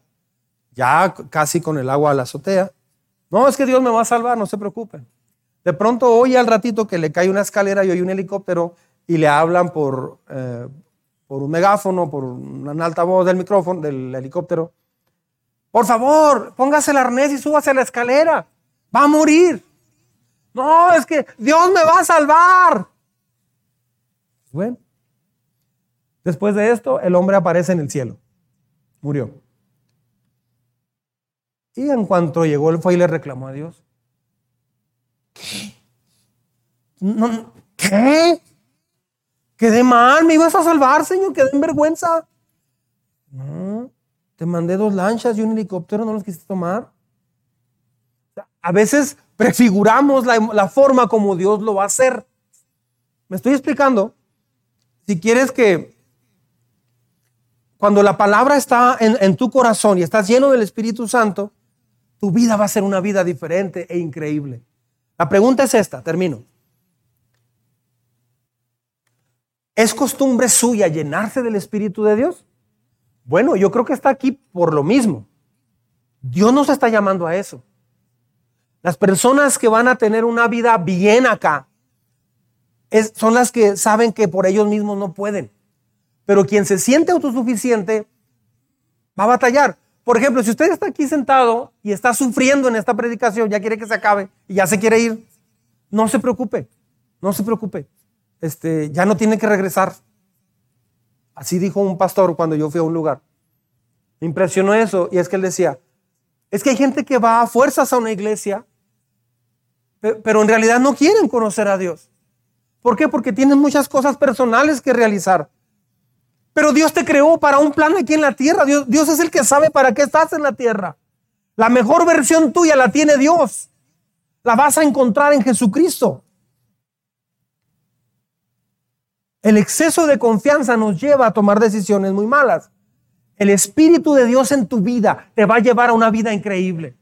ya casi con el agua a la azotea. No, es que Dios me va a salvar, no se preocupen. De pronto oye al ratito que le cae una escalera y oye un helicóptero y le hablan por, eh, por un megáfono, por una alta voz del micrófono, del helicóptero. Por favor, póngase el arnés y súbase a la escalera. Va a morir. No, es que Dios me va a salvar. Bueno, después de esto, el hombre aparece en el cielo. Murió. Y en cuanto llegó, él fue y le reclamó a Dios. ¿Qué? ¿Qué? Quedé mal, me ibas a salvar, Señor, quedé en vergüenza. No, te mandé dos lanchas y un helicóptero, no los quisiste tomar. A veces prefiguramos la, forma como Dios lo va a hacer. Me estoy explicando. Si quieres que cuando la palabra está en, tu corazón y estás lleno del Espíritu Santo, tu vida va a ser una vida diferente e increíble. La pregunta es esta, termino. ¿Es costumbre suya llenarse del Espíritu de Dios? Bueno, yo creo que está aquí por lo mismo. Dios nos está llamando a eso. Las personas que van a tener una vida bien acá son las que saben que por ellos mismos no pueden. Pero quien se siente autosuficiente va a batallar. Por ejemplo, si usted está aquí sentado y está sufriendo en esta predicación, ya quiere que se acabe y ya se quiere ir, no se preocupe, no se preocupe este, ya no tiene que regresar. Así dijo un pastor cuando yo fui a un lugar. Me impresionó eso y es que él decía, es que hay gente que va a fuerzas a una iglesia, pero en realidad no quieren conocer a Dios. ¿Por qué? Porque tienen muchas cosas personales que realizar. Pero Dios te creó para un plan aquí en la tierra. Dios, Dios es el que sabe para qué estás en la tierra. La mejor versión tuya la tiene Dios. La vas a encontrar en Jesucristo. El exceso de confianza nos lleva a tomar decisiones muy malas. El Espíritu de Dios en tu vida te va a llevar a una vida increíble.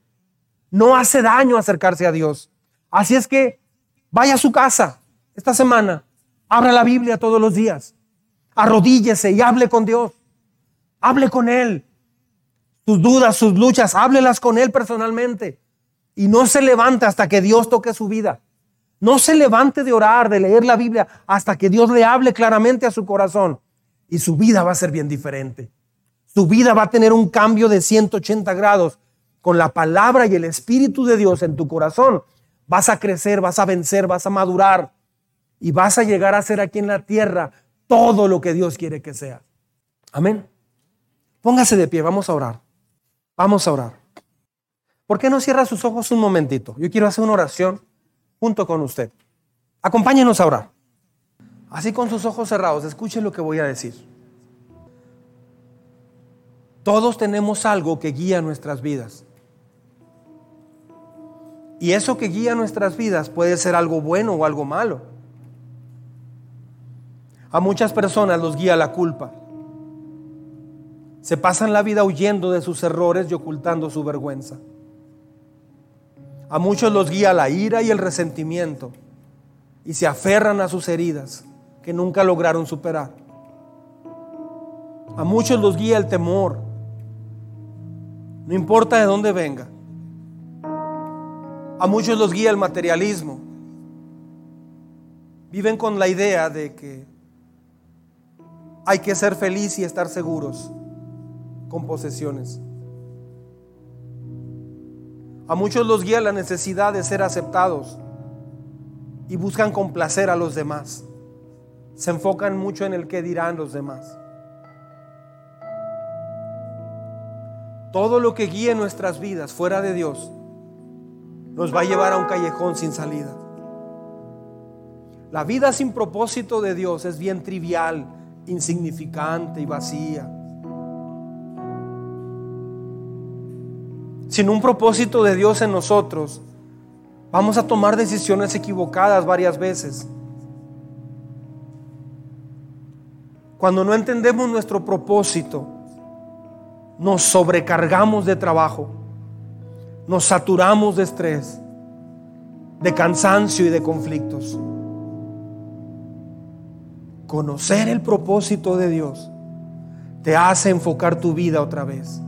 No hace daño acercarse a Dios. Así es que vaya a su casa esta semana, abra la Biblia todos los días, arrodíllese y hable con Dios. Hable con Él. Sus dudas, sus luchas, háblelas con Él personalmente. Y no se levante hasta que Dios toque su vida. No se levante de orar, de leer la Biblia, hasta que Dios le hable claramente a su corazón. Y su vida va a ser bien diferente. Su vida va a tener un cambio de 180 grados. Con la palabra y el Espíritu de Dios en tu corazón, vas a crecer, vas a vencer, vas a madurar. Y vas a llegar a ser aquí en la tierra todo lo que Dios quiere que sea. Amén. Póngase de pie, vamos a orar. Vamos a orar. ¿Por qué no cierra sus ojos un momentito? Yo quiero hacer una oración junto con usted. Acompáñenos a orar. Así con sus ojos cerrados, escuche lo que voy a decir. Todos tenemos algo que guía nuestras vidas. Y eso que guía nuestras vidas puede ser algo bueno o algo malo. A muchas personas los guía la culpa. Se pasan la vida huyendo de sus errores y ocultando su vergüenza. A muchos los guía la ira y el resentimiento y se aferran a sus heridas que nunca lograron superar. A muchos los guía el temor, no importa de dónde venga. A muchos los guía el materialismo. Viven con la idea de que hay que ser feliz y estar seguros con posesiones. A muchos los guía la necesidad de ser aceptados y buscan complacer a los demás. Se enfocan mucho en el que dirán los demás. Todo lo que guíe nuestras vidas fuera de Dios nos va a llevar a un callejón sin salida. La vida sin propósito de Dios es bien trivial, insignificante y vacía. sin un propósito de Dios en nosotros, vamos a tomar decisiones equivocadas varias veces. Cuando no entendemos nuestro propósito, nos sobrecargamos de trabajo, nos saturamos de estrés, de cansancio y de conflictos. Conocer el propósito de Dios te hace enfocar tu vida otra vez.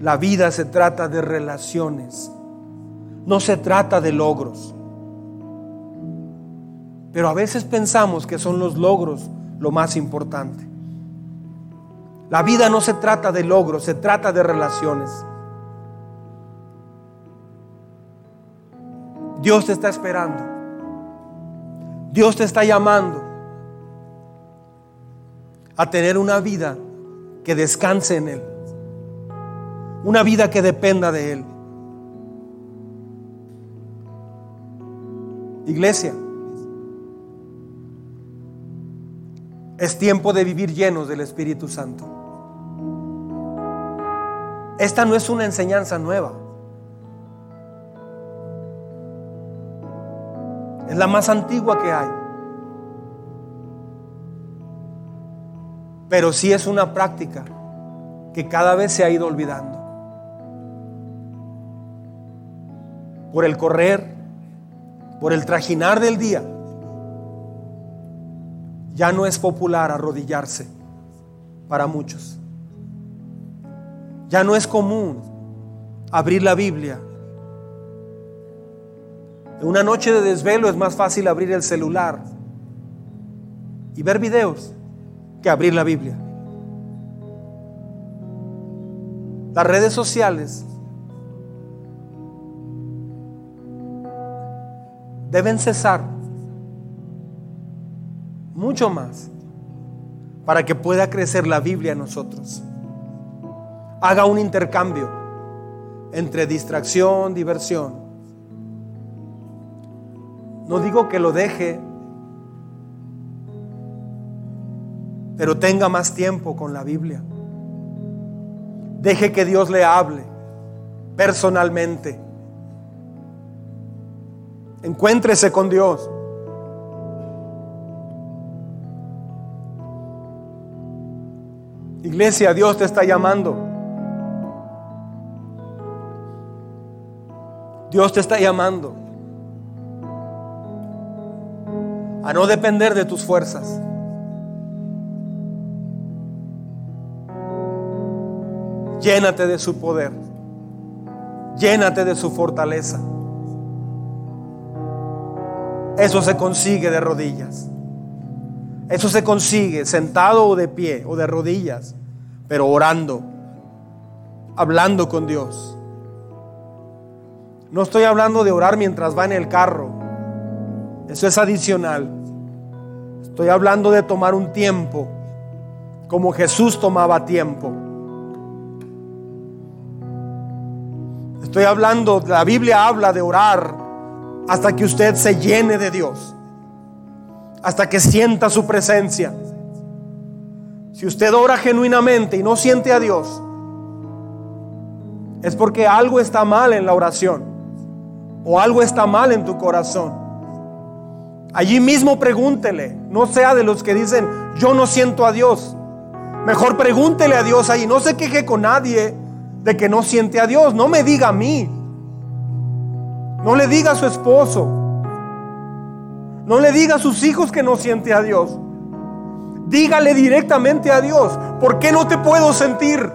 La vida se trata de relaciones, no se trata de logros. Pero a veces pensamos que son los logros lo más importante. La vida no se trata de logros, se trata de relaciones. Dios te está esperando. Dios te está llamando a tener una vida que descanse en Él. Una vida que dependa de Él. Iglesia, es tiempo de vivir llenos del Espíritu Santo. Esta no es una enseñanza nueva. La más antigua que hay. Pero sí es una práctica que cada vez se ha ido olvidando. Por el correr, por el trajinar del día, ya no es popular arrodillarse para muchos. Ya no es común abrir la Biblia. En una noche de desvelo es más fácil abrir el celular y ver videos que abrir la Biblia. Las redes sociales deben cesar mucho más para que pueda crecer la Biblia en nosotros. Haga un intercambio entre distracción, diversión. No digo que lo deje pero tenga más tiempo con la Biblia. Deje que Dios le hable personalmente. Encuéntrese con Dios. Iglesia, Dios te está llamando. Dios te está llamando a no depender de tus fuerzas. Llénate de su poder. Llénate de su fortaleza. Eso se consigue de rodillas. Eso se consigue sentado o de pie o de rodillas, pero orando, hablando con Dios. No estoy hablando de orar mientras va en el carro. Eso es adicional. Estoy hablando de tomar un tiempo como Jesús tomaba tiempo Estoy hablando, la Biblia habla de orar hasta que usted se llene de Dios, hasta que sienta su presencia. Si usted ora genuinamente y no siente a Dios, es porque algo está mal en la oración o algo está mal en tu corazón. Allí mismo pregúntele, no sea de los que dicen, yo no siento a Dios. Mejor pregúntele a Dios ahí, no se queje con nadie de que no siente a Dios. No me diga a mí. No le diga a su esposo. No le diga a sus hijos que no siente a Dios. Dígale directamente a Dios, ¿por qué no te puedo sentir?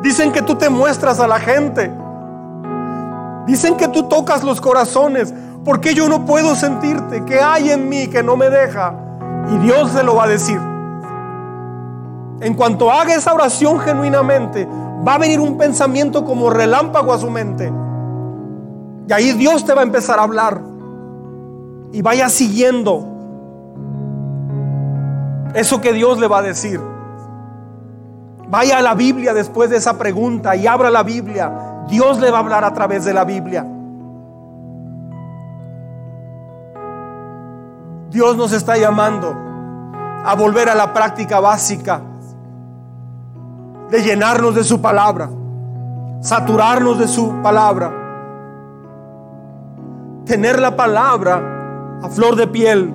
Dicen que tú te muestras a la gente. Dicen que tú tocas los corazones. ¿Por qué yo no puedo sentirte? ¿Qué hay en mí que no me deja? Y Dios se lo va a decir. En cuanto haga esa oración genuinamente, va a venir un pensamiento como relámpago a su mente. Y ahí Dios te va a empezar a hablar. Y vaya siguiendo eso que Dios le va a decir. Vaya a la Biblia después de esa pregunta y abra la Biblia. Dios le va a hablar a través de la Biblia. Dios nos está llamando a volver a la práctica básica de llenarnos de su palabra, saturarnos de su palabra, tener la palabra a flor de piel.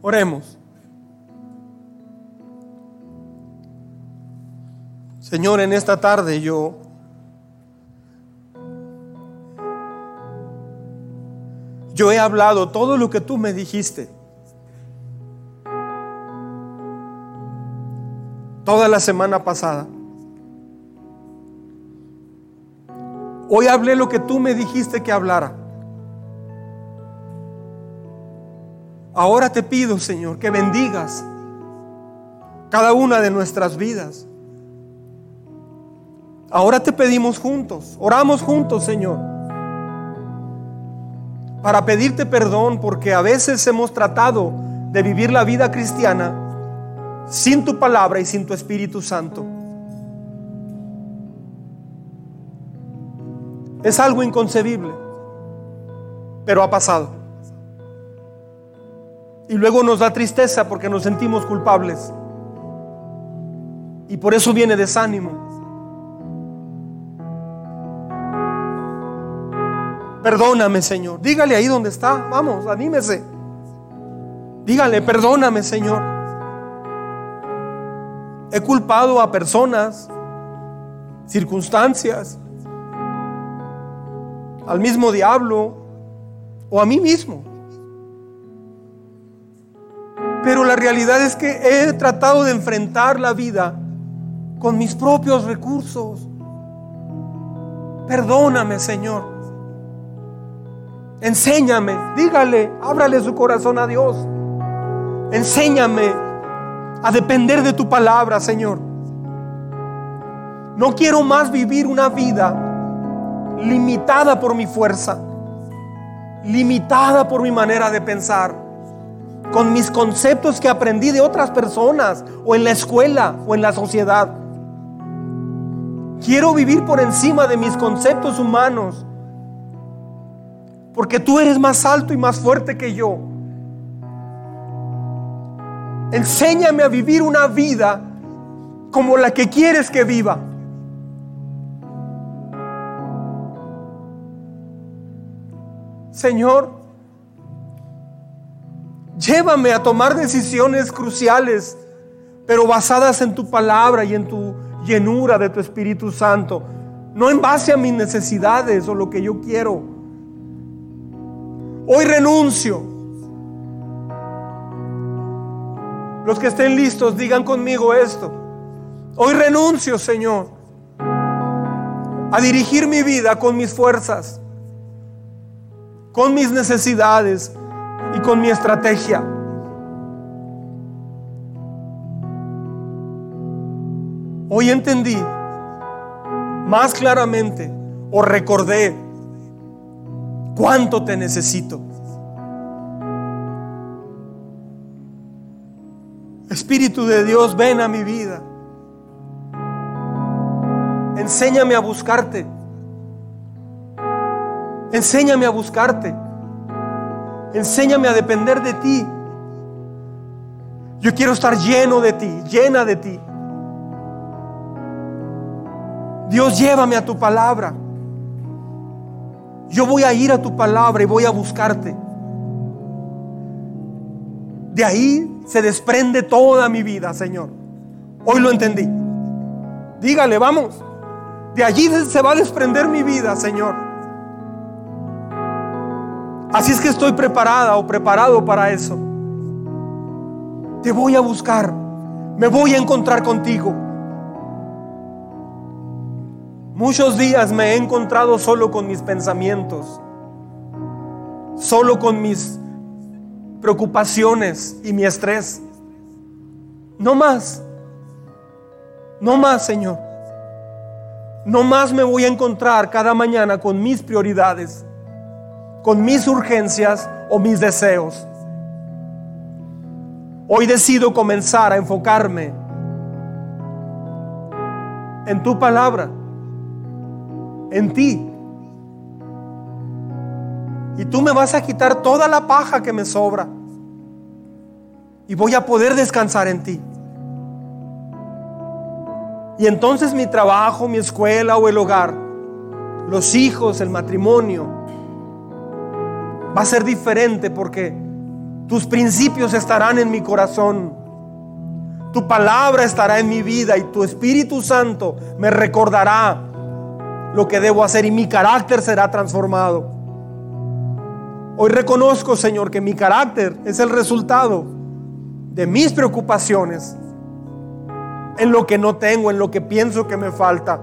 Oremos. Señor, en esta tarde yo yo he hablado todo lo que tú me dijiste. Toda la semana pasada. Hoy hablé lo que tú me dijiste que hablara. Ahora te pido, Señor, que bendigas cada una de nuestras vidas. Ahora te pedimos juntos, oramos juntos, Señor, para pedirte perdón porque a veces hemos tratado de vivir la vida cristiana sin tu palabra y sin tu Espíritu Santo. Es algo inconcebible, pero ha pasado. Y luego nos da tristeza porque nos sentimos culpables. Y por eso viene desánimo. Perdóname, Señor. Dígale ahí donde está. Vamos, anímese. Dígale, perdóname, Señor. He culpado a personas, circunstancias, al mismo diablo o a mí mismo. Pero la realidad es que he tratado de enfrentar la vida con mis propios recursos. Perdóname, Señor. Enséñame, dígale, ábrale su corazón a Dios. Enséñame a depender de tu palabra, Señor. No quiero más vivir una vida limitada por mi fuerza, limitada por mi manera de pensar, con mis conceptos que aprendí de otras personas o en la escuela o en la sociedad. Quiero vivir por encima de mis conceptos humanos porque tú eres más alto y más fuerte que yo. Enséñame a vivir una vida como la que quieres que viva. Señor, llévame a tomar decisiones cruciales, pero basadas en tu palabra y en tu llenura de tu Espíritu Santo, no en base a mis necesidades o lo que yo quiero Hoy renuncio. Los que estén listos, digan conmigo esto. Hoy renuncio, Señor, a dirigir mi vida con mis fuerzas, con mis necesidades y con mi estrategia. Hoy entendí más claramente o recordé cuánto te necesito. Espíritu de Dios, ven a mi vida. Enséñame a buscarte. Enséñame a buscarte. Enséñame a depender de ti. Yo quiero estar lleno de ti, llena de ti. Dios, llévame a tu palabra. Yo voy a ir a tu palabra y voy a buscarte. De ahí se desprende toda mi vida, Señor. Hoy lo entendí. Dígale, vamos. De allí se va a desprender mi vida, Señor. Así es que estoy preparada o preparado para eso. Te voy a buscar. Me voy a encontrar contigo. Muchos días me he encontrado solo con mis pensamientos, solo con mis preocupaciones y mi estrés. No más, no más, Señor. No más me voy a encontrar cada mañana con mis prioridades, con mis urgencias o mis deseos. Hoy decido comenzar a enfocarme en tu palabra en ti. Y tú me vas a quitar toda la paja que me sobra. y voy a poder descansar en ti. Y entonces mi trabajo, mi escuela o el hogar, los hijos, el matrimonio, va a ser diferente porque tus principios estarán en mi corazón. Tu palabra estará en mi vida y tu Espíritu Santo me recordará lo que debo hacer y mi carácter será transformado. Hoy reconozco, Señor, que mi carácter es el resultado de mis preocupaciones, en lo que no tengo, en lo que pienso que me falta.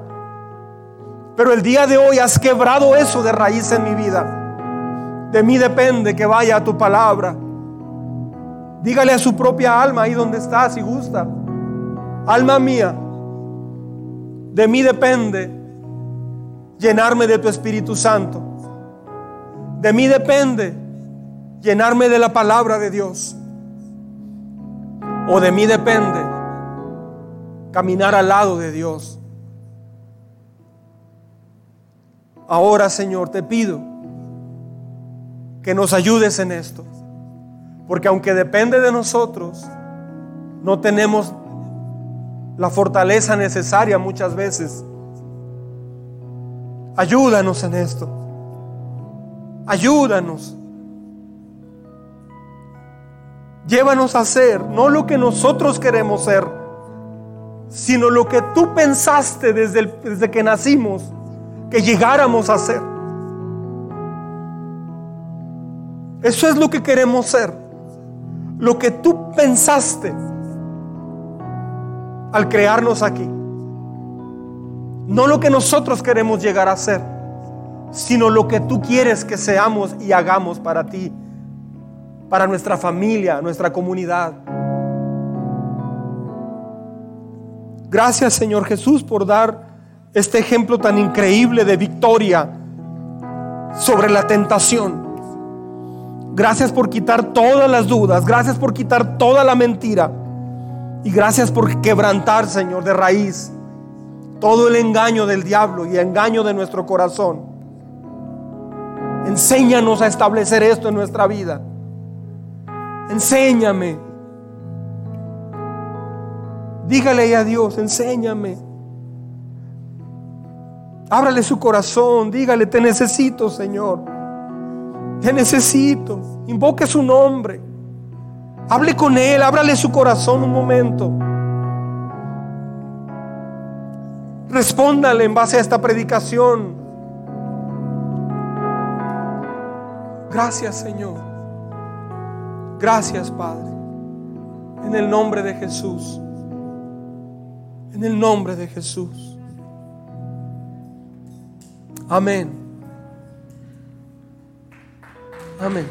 Pero el día de hoy has quebrado eso de raíz en mi vida. De mí depende que vaya a tu palabra. Dígale a su propia alma ahí donde está, si gusta. Alma mía, de mí depende llenarme de tu Espíritu Santo. De mí depende llenarme de la palabra de Dios o de mí depende caminar al lado de Dios. Ahora, Señor, te pido que nos ayudes en esto. Porque aunque depende de nosotros, no tenemos la fortaleza necesaria muchas veces. Ayúdanos en esto. Ayúdanos. Llévanos a ser no lo que nosotros queremos ser, sino lo que tú pensaste desde, desde que nacimos que llegáramos a ser. Eso es lo que queremos ser. Lo que tú pensaste al crearnos aquí. No lo que nosotros queremos llegar a ser, sino lo que tú quieres que seamos y hagamos para ti para nuestra familia, nuestra comunidad. Gracias Señor Jesús por dar este ejemplo tan increíble de victoria sobre la tentación. Gracias por quitar todas las dudas, gracias por quitar toda la mentira y gracias por quebrantar, Señor, de raíz todo el engaño del diablo y engaño de nuestro corazón. Enséñanos a establecer esto en nuestra vida. Enséñame. Dígale a Dios, enséñame. Ábrale su corazón, dígale, te necesito, Señor. Te necesito. Invoque su nombre. Hable con Él, ábrale su corazón un momento. Respóndale en base a esta predicación. Gracias, Señor. Gracias, Padre. En el nombre de Jesús. En el nombre de Jesús. Amén. Amén.